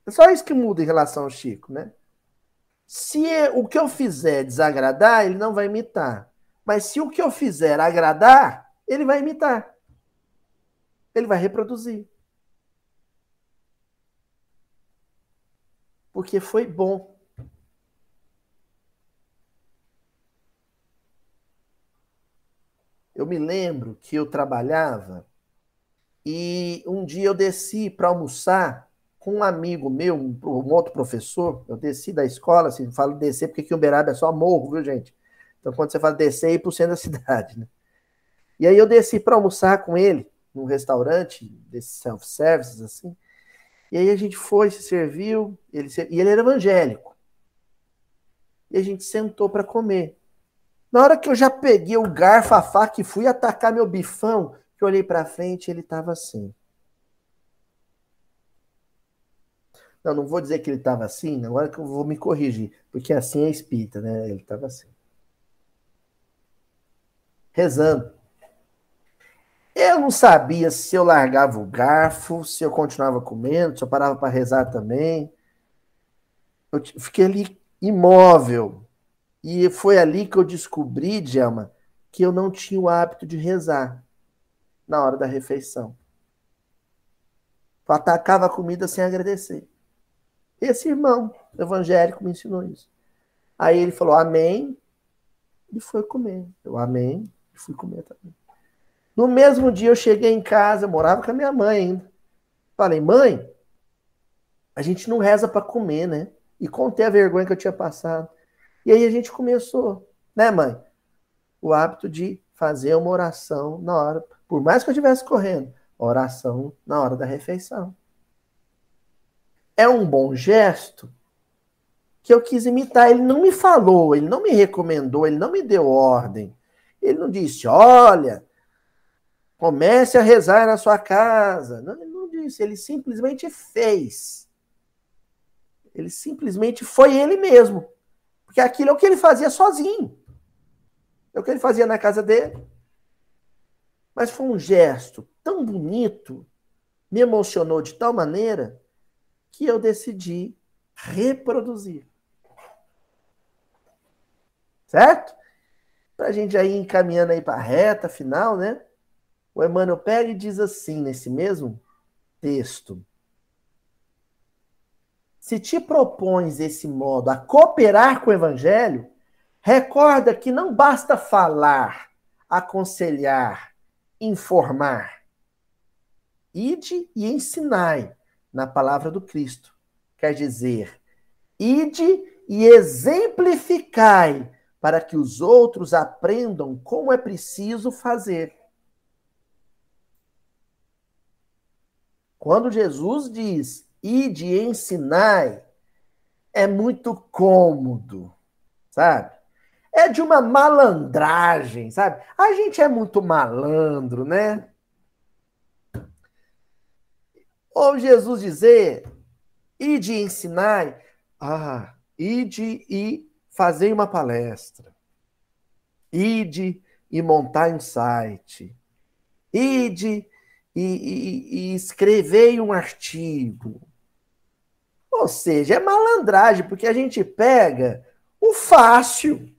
É só isso que muda em relação ao Chico, né? Se o que eu fizer desagradar, ele não vai imitar. Mas se o que eu fizer agradar, ele vai imitar. Ele vai reproduzir. Porque foi bom. Eu me lembro que eu trabalhava e um dia eu desci para almoçar com um amigo meu, um, outro professor. Eu desci da escola, assim, falo descer porque aqui em Uberaba é só morro, viu, gente? Então, quando você fala descer, é ir para o centro da cidade, né? E aí eu desci para almoçar com ele num restaurante desses self-services, assim. E aí a gente foi, se serviu, ele, e ele era evangélico. E a gente sentou para comer. Na hora que eu já peguei o garfo, a faca e fui atacar meu bifão, que eu olhei para frente, ele estava assim. Não, não vou dizer que ele estava assim, agora que eu vou me corrigir, porque assim é espírita, né? Ele estava assim. Rezando. Eu não sabia se eu largava o garfo, se eu continuava comendo, se eu parava para rezar também. Eu fiquei ali imóvel, e foi ali que eu descobri, Djalma, que eu não tinha o hábito de rezar na hora da refeição. Eu atacava a comida sem agradecer. Esse irmão evangélico me ensinou isso. Aí ele falou amém e foi comer. Eu amém e fui comer também. No mesmo dia eu cheguei em casa, morava com a minha mãe ainda. Falei, mãe, a gente não reza para comer, né? E contei a vergonha que eu tinha passado. E aí a gente começou, né, mãe? O hábito de fazer uma oração na hora, por mais que eu estivesse correndo, oração na hora da refeição. É um bom gesto que eu quis imitar. Ele não me falou, ele não me recomendou, ele não me deu ordem. Ele não disse, olha, comece a rezar na sua casa. Não, ele não disse, ele simplesmente fez. Ele simplesmente foi ele mesmo. Porque aquilo é o que ele fazia sozinho. É o que ele fazia na casa dele. Mas foi um gesto tão bonito, me emocionou de tal maneira, que eu decidi reproduzir. Certo? Para a gente aí encaminhando aí para a reta final, né? O Emmanuel e diz assim, nesse mesmo texto: se te propões esse modo a cooperar com o evangelho, recorda que não basta falar, aconselhar, informar. Ide e ensinai na palavra do Cristo. Quer dizer, ide e exemplificai para que os outros aprendam como é preciso fazer. Quando Jesus diz e de ensinar é muito cômodo, sabe? É de uma malandragem, sabe? A gente é muito malandro, né? Ou Jesus dizer, e de ensinar, ah, ide e fazer uma palestra, ide e montar um site, ide e, e, e escrever um artigo, ou seja, é malandragem, porque a gente pega o fácil.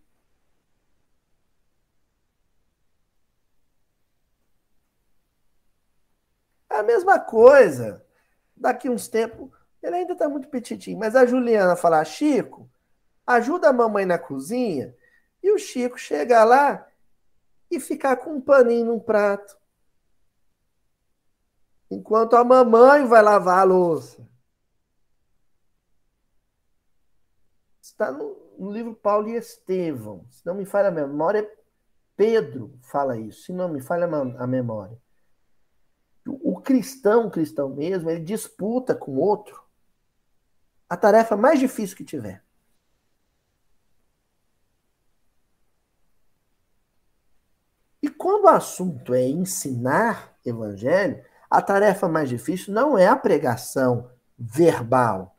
É a mesma coisa. Daqui uns tempos, ele ainda está muito petitinho, mas a Juliana falar, Chico, ajuda a mamãe na cozinha, e o Chico chega lá e ficar com um paninho num prato enquanto a mamãe vai lavar a louça. Está no, no livro Paulo e Estevão. Se não me falha a memória, é Pedro fala isso. Se não me falha a memória. O cristão, o cristão mesmo, ele disputa com o outro a tarefa mais difícil que tiver. E quando o assunto é ensinar evangelho, a tarefa mais difícil não é a pregação verbal,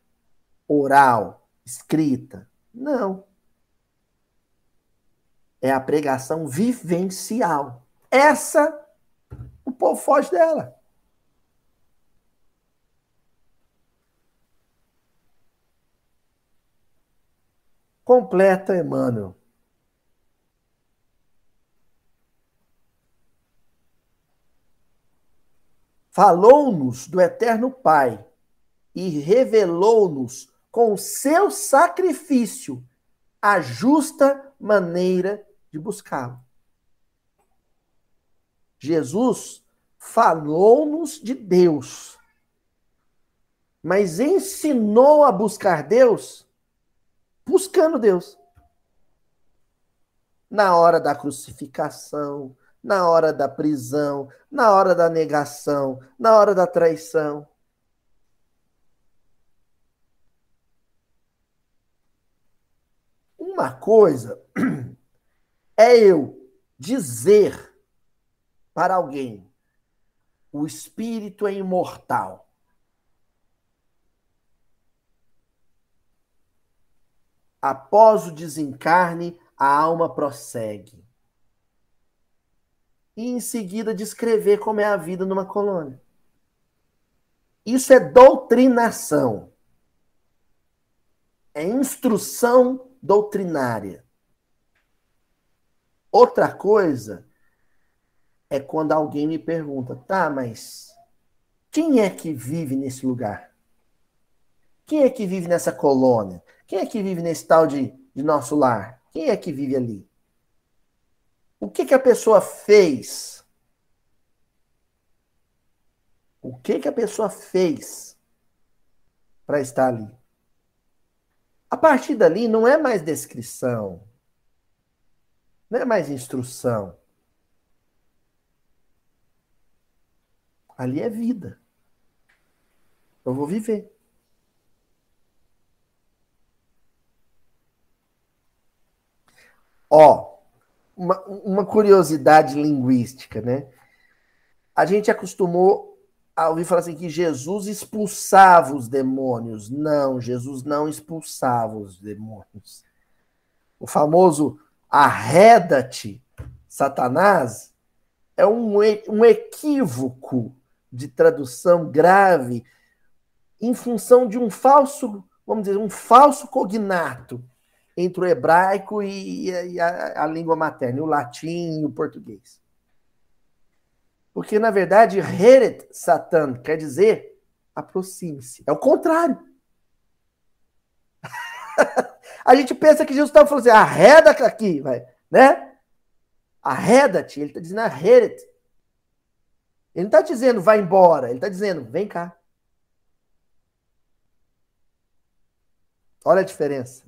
oral, escrita. Não. É a pregação vivencial. Essa, o povo foge dela. Completa, Emmanuel. Falou-nos do eterno Pai e revelou-nos com o seu sacrifício a justa maneira de buscá-lo. Jesus falou-nos de Deus, mas ensinou a buscar Deus buscando Deus. Na hora da crucificação, na hora da prisão, na hora da negação, na hora da traição. Uma coisa é eu dizer para alguém: o espírito é imortal. Após o desencarne, a alma prossegue e em seguida descrever como é a vida numa colônia. Isso é doutrinação. É instrução doutrinária. Outra coisa é quando alguém me pergunta, tá, mas quem é que vive nesse lugar? Quem é que vive nessa colônia? Quem é que vive nesse tal de, de nosso lar? Quem é que vive ali? O que, que a pessoa fez? O que, que a pessoa fez para estar ali? A partir dali não é mais descrição, não é mais instrução. Ali é vida. Eu vou viver. Ó, uma, uma curiosidade linguística, né? A gente acostumou a ouvir falar assim que Jesus expulsava os demônios. Não, Jesus não expulsava os demônios. O famoso arreda-te, Satanás, é um, um equívoco de tradução grave em função de um falso, vamos dizer, um falso cognato entre o hebraico e, e a, a, língua materna, o latim e o português. Porque, na verdade, heret satan quer dizer aproxime-se. É o contrário. a gente pensa que Jesus estava falando assim, arreda aqui, vai, né? Arreda-te. Ele está dizendo arreret. Ele não está dizendo vai embora. Ele está dizendo vem cá. Olha a diferença.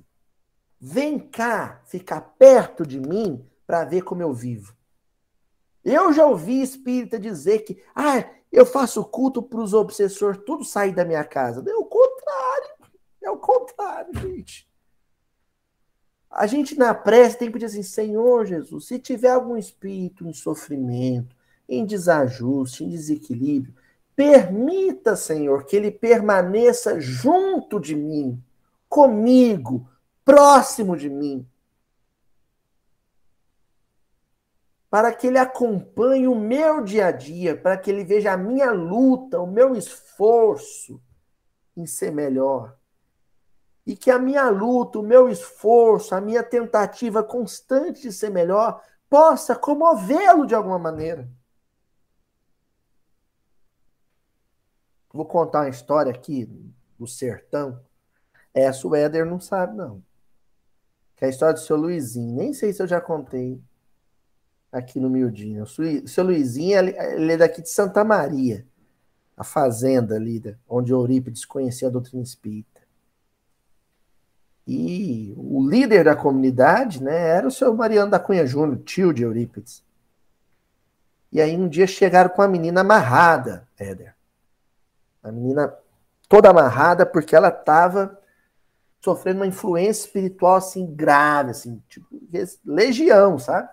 Vem cá ficar perto de mim para ver como eu vivo. Eu já ouvi espírita dizer que, ah, eu faço culto para os obsessores, tudo sair da minha casa. É o contrário. É o contrário, gente. A gente na prece tem que pedir assim: Senhor Jesus, se tiver algum espírito em sofrimento, em desajuste, em desequilíbrio, permita, Senhor, que ele permaneça junto de mim, comigo, próximo de mim. Para que ele acompanhe o meu dia a dia, para que ele veja a minha luta, o meu esforço em ser melhor. E que a minha luta, o meu esforço, a minha tentativa constante de ser melhor possa comovê-lo de alguma maneira. Vou contar uma história aqui do sertão. Essa o Éder não sabe, não que é a história do seu Luizinho. Nem sei se eu já contei aqui no Miudinho. O seu Luizinho, ele é daqui de Santa Maria, a fazenda ali, onde Eurípides conhecia a doutrina espírita. E o líder da comunidade, né, era o seu Mariano da Cunha Júnior, tio de Eurípides. E aí um dia chegaram com a menina amarrada, Éder. A menina toda amarrada porque ela estava sofrendo uma influência espiritual assim grave, assim, tipo legião, sabe?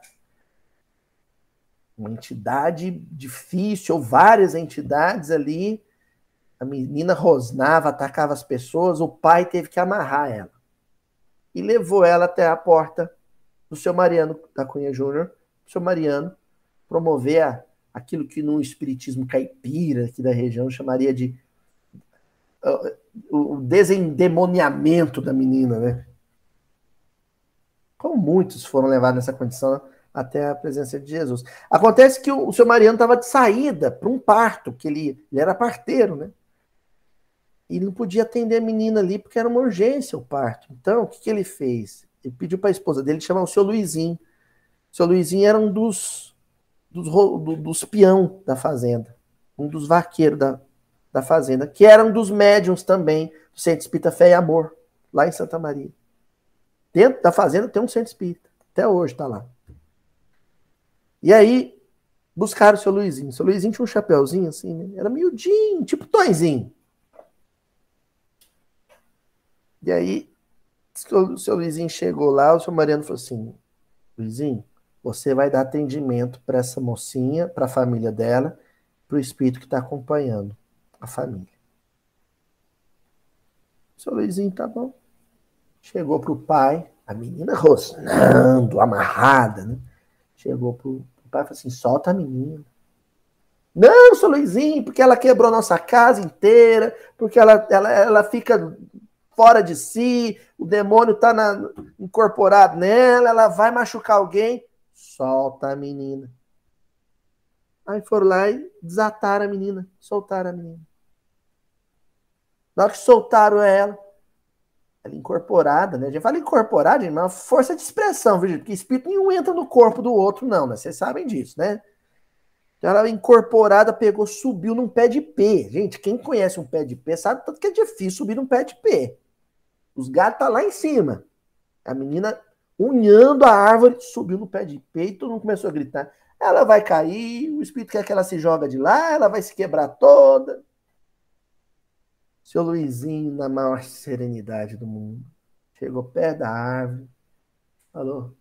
uma entidade difícil, ou várias entidades ali. A menina rosnava, atacava as pessoas, o pai teve que amarrar ela. E levou ela até a porta do seu Mariano da Cunha Júnior, seu Mariano, promover aquilo que no espiritismo caipira aqui da região chamaria de o desendemoniamento da menina, né? Como muitos foram levados nessa condição até a presença de Jesus. Acontece que o, o seu Mariano estava de saída para um parto, que ele, ele era parteiro, né? E não podia atender a menina ali porque era uma urgência o parto. Então, o que, que ele fez? Ele pediu para a esposa dele chamar o seu Luizinho. O seu Luizinho era um dos, dos, dos peão da fazenda, um dos vaqueiros da, da fazenda, que era um dos médiums também do Centro Espírita Fé e Amor, lá em Santa Maria. Dentro da fazenda tem um centro espírita, até hoje está lá. E aí, buscaram o seu Luizinho. O seu Luizinho tinha um chapéuzinho assim, né? Era miudinho, tipo Tonzinho. E aí, o seu Luizinho chegou lá, o seu Mariano falou assim: Luizinho, você vai dar atendimento para essa mocinha, para a família dela, para o espírito que está acompanhando a família. O seu Luizinho, tá bom. Chegou para o pai, a menina rosnando, amarrada, né? Chegou para o pai e falou assim: solta a menina. Não, seu Luizinho, porque ela quebrou nossa casa inteira, porque ela, ela, ela fica fora de si, o demônio está incorporado nela, ela vai machucar alguém. Solta a menina. Aí foram lá e desataram a menina, soltaram a menina. Na hora que soltaram ela, ela incorporada, né? A gente fala incorporada, mas é uma força de expressão, viu, Porque espírito nenhum entra no corpo do outro, não, né? Vocês sabem disso, né? Então ela incorporada, pegou, subiu num pé de pé. Gente, quem conhece um pé de pé sabe tanto que é difícil subir num pé de pé. Os gatos tá lá em cima. A menina unhando a árvore, subiu no pé de pé e todo mundo começou a gritar. Ela vai cair, o espírito quer que ela se joga de lá, ela vai se quebrar toda. Seu Luizinho, na maior serenidade do mundo, chegou perto da árvore, falou: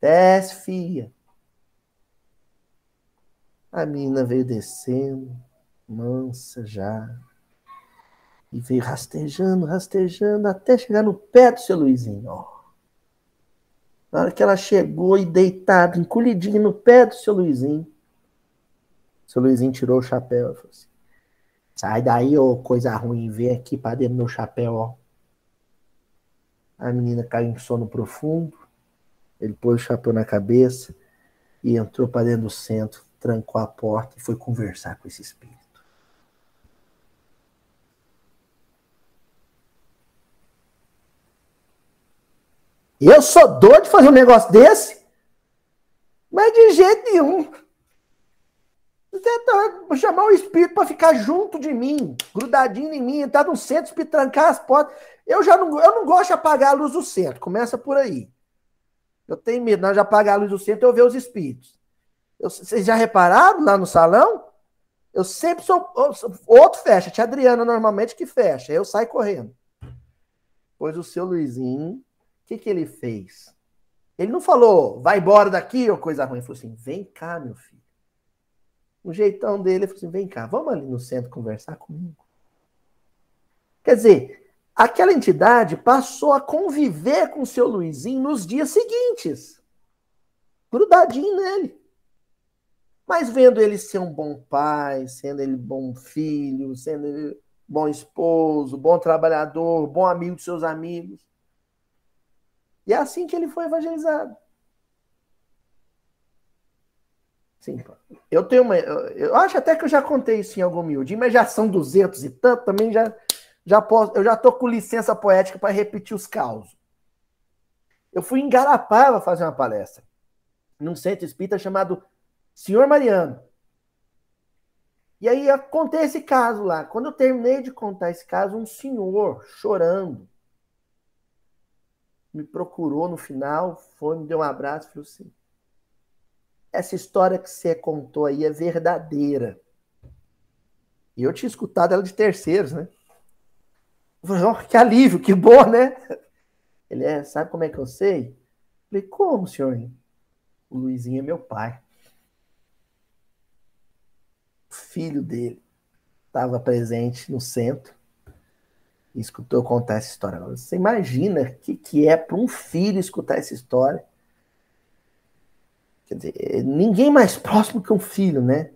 Desce, filha. A menina veio descendo, mansa já, e veio rastejando, rastejando, até chegar no pé do seu Luizinho. Ó. Na hora que ela chegou e deitada, encolhidinha no pé do seu Luizinho, seu Luizinho tirou o chapéu e falou assim: Sai daí, ô coisa ruim, vem aqui para dentro do meu chapéu, ó. A menina caiu em sono profundo. Ele pôs o chapéu na cabeça e entrou para dentro do centro, trancou a porta e foi conversar com esse espírito. Eu sou doido de fazer um negócio desse? Mas de jeito nenhum. Vou chamar o espírito para ficar junto de mim, grudadinho em mim, entrar no centro, espírito trancar as portas. Eu já não, eu não gosto de apagar a luz do centro, começa por aí. Eu tenho medo, nós já apagar a luz do centro, eu ver os espíritos. Eu, vocês já repararam lá no salão? Eu sempre sou. Outro fecha, tia Adriana normalmente que fecha, eu saio correndo. Pois o seu Luizinho, o que, que ele fez? Ele não falou, vai embora daqui ou coisa ruim. Ele falou assim: vem cá, meu filho o jeitão dele, ele falou assim: vem cá, vamos ali no centro conversar comigo. Quer dizer, aquela entidade passou a conviver com o seu Luizinho nos dias seguintes, grudadinho nele. Mas vendo ele ser um bom pai, sendo ele bom filho, sendo ele bom esposo, bom trabalhador, bom amigo de seus amigos. E é assim que ele foi evangelizado. Sim, eu tenho uma. Eu acho até que eu já contei isso em algum miúdo, mas já são duzentos e tanto, também já, já posso. Eu já tô com licença poética para repetir os causos. Eu fui em Garapava fazer uma palestra, num centro espírita chamado Senhor Mariano. E aí eu contei esse caso lá. Quando eu terminei de contar esse caso, um senhor chorando me procurou no final, foi, me deu um abraço e falou assim: essa história que você contou aí é verdadeira. E eu tinha escutado ela de terceiros, né? Falei, oh, que alívio, que bom, né? Ele é, sabe como é que eu sei? Eu falei, como, senhor? O Luizinho é meu pai. filho dele estava presente no centro e escutou contar essa história. Você imagina o que, que é para um filho escutar essa história? Quer dizer, ninguém mais próximo que um filho, né?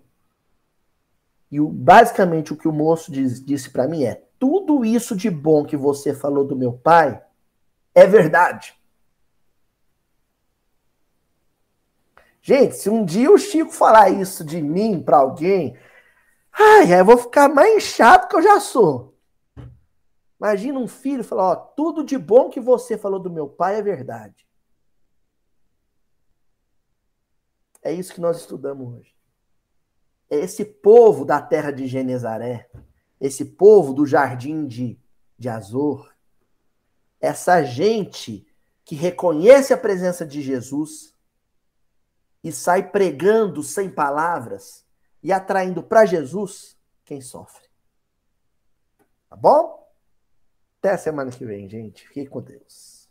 E o, basicamente o que o moço diz, disse para mim é: tudo isso de bom que você falou do meu pai é verdade. Gente, se um dia o Chico falar isso de mim para alguém, ai, eu vou ficar mais chato que eu já sou. Imagina um filho falar, ó, tudo de bom que você falou do meu pai é verdade. É isso que nós estudamos hoje. É esse povo da terra de Genezaré, esse povo do jardim de, de Azor, essa gente que reconhece a presença de Jesus e sai pregando sem palavras e atraindo para Jesus quem sofre. Tá bom? Até a semana que vem, gente. Fique com Deus.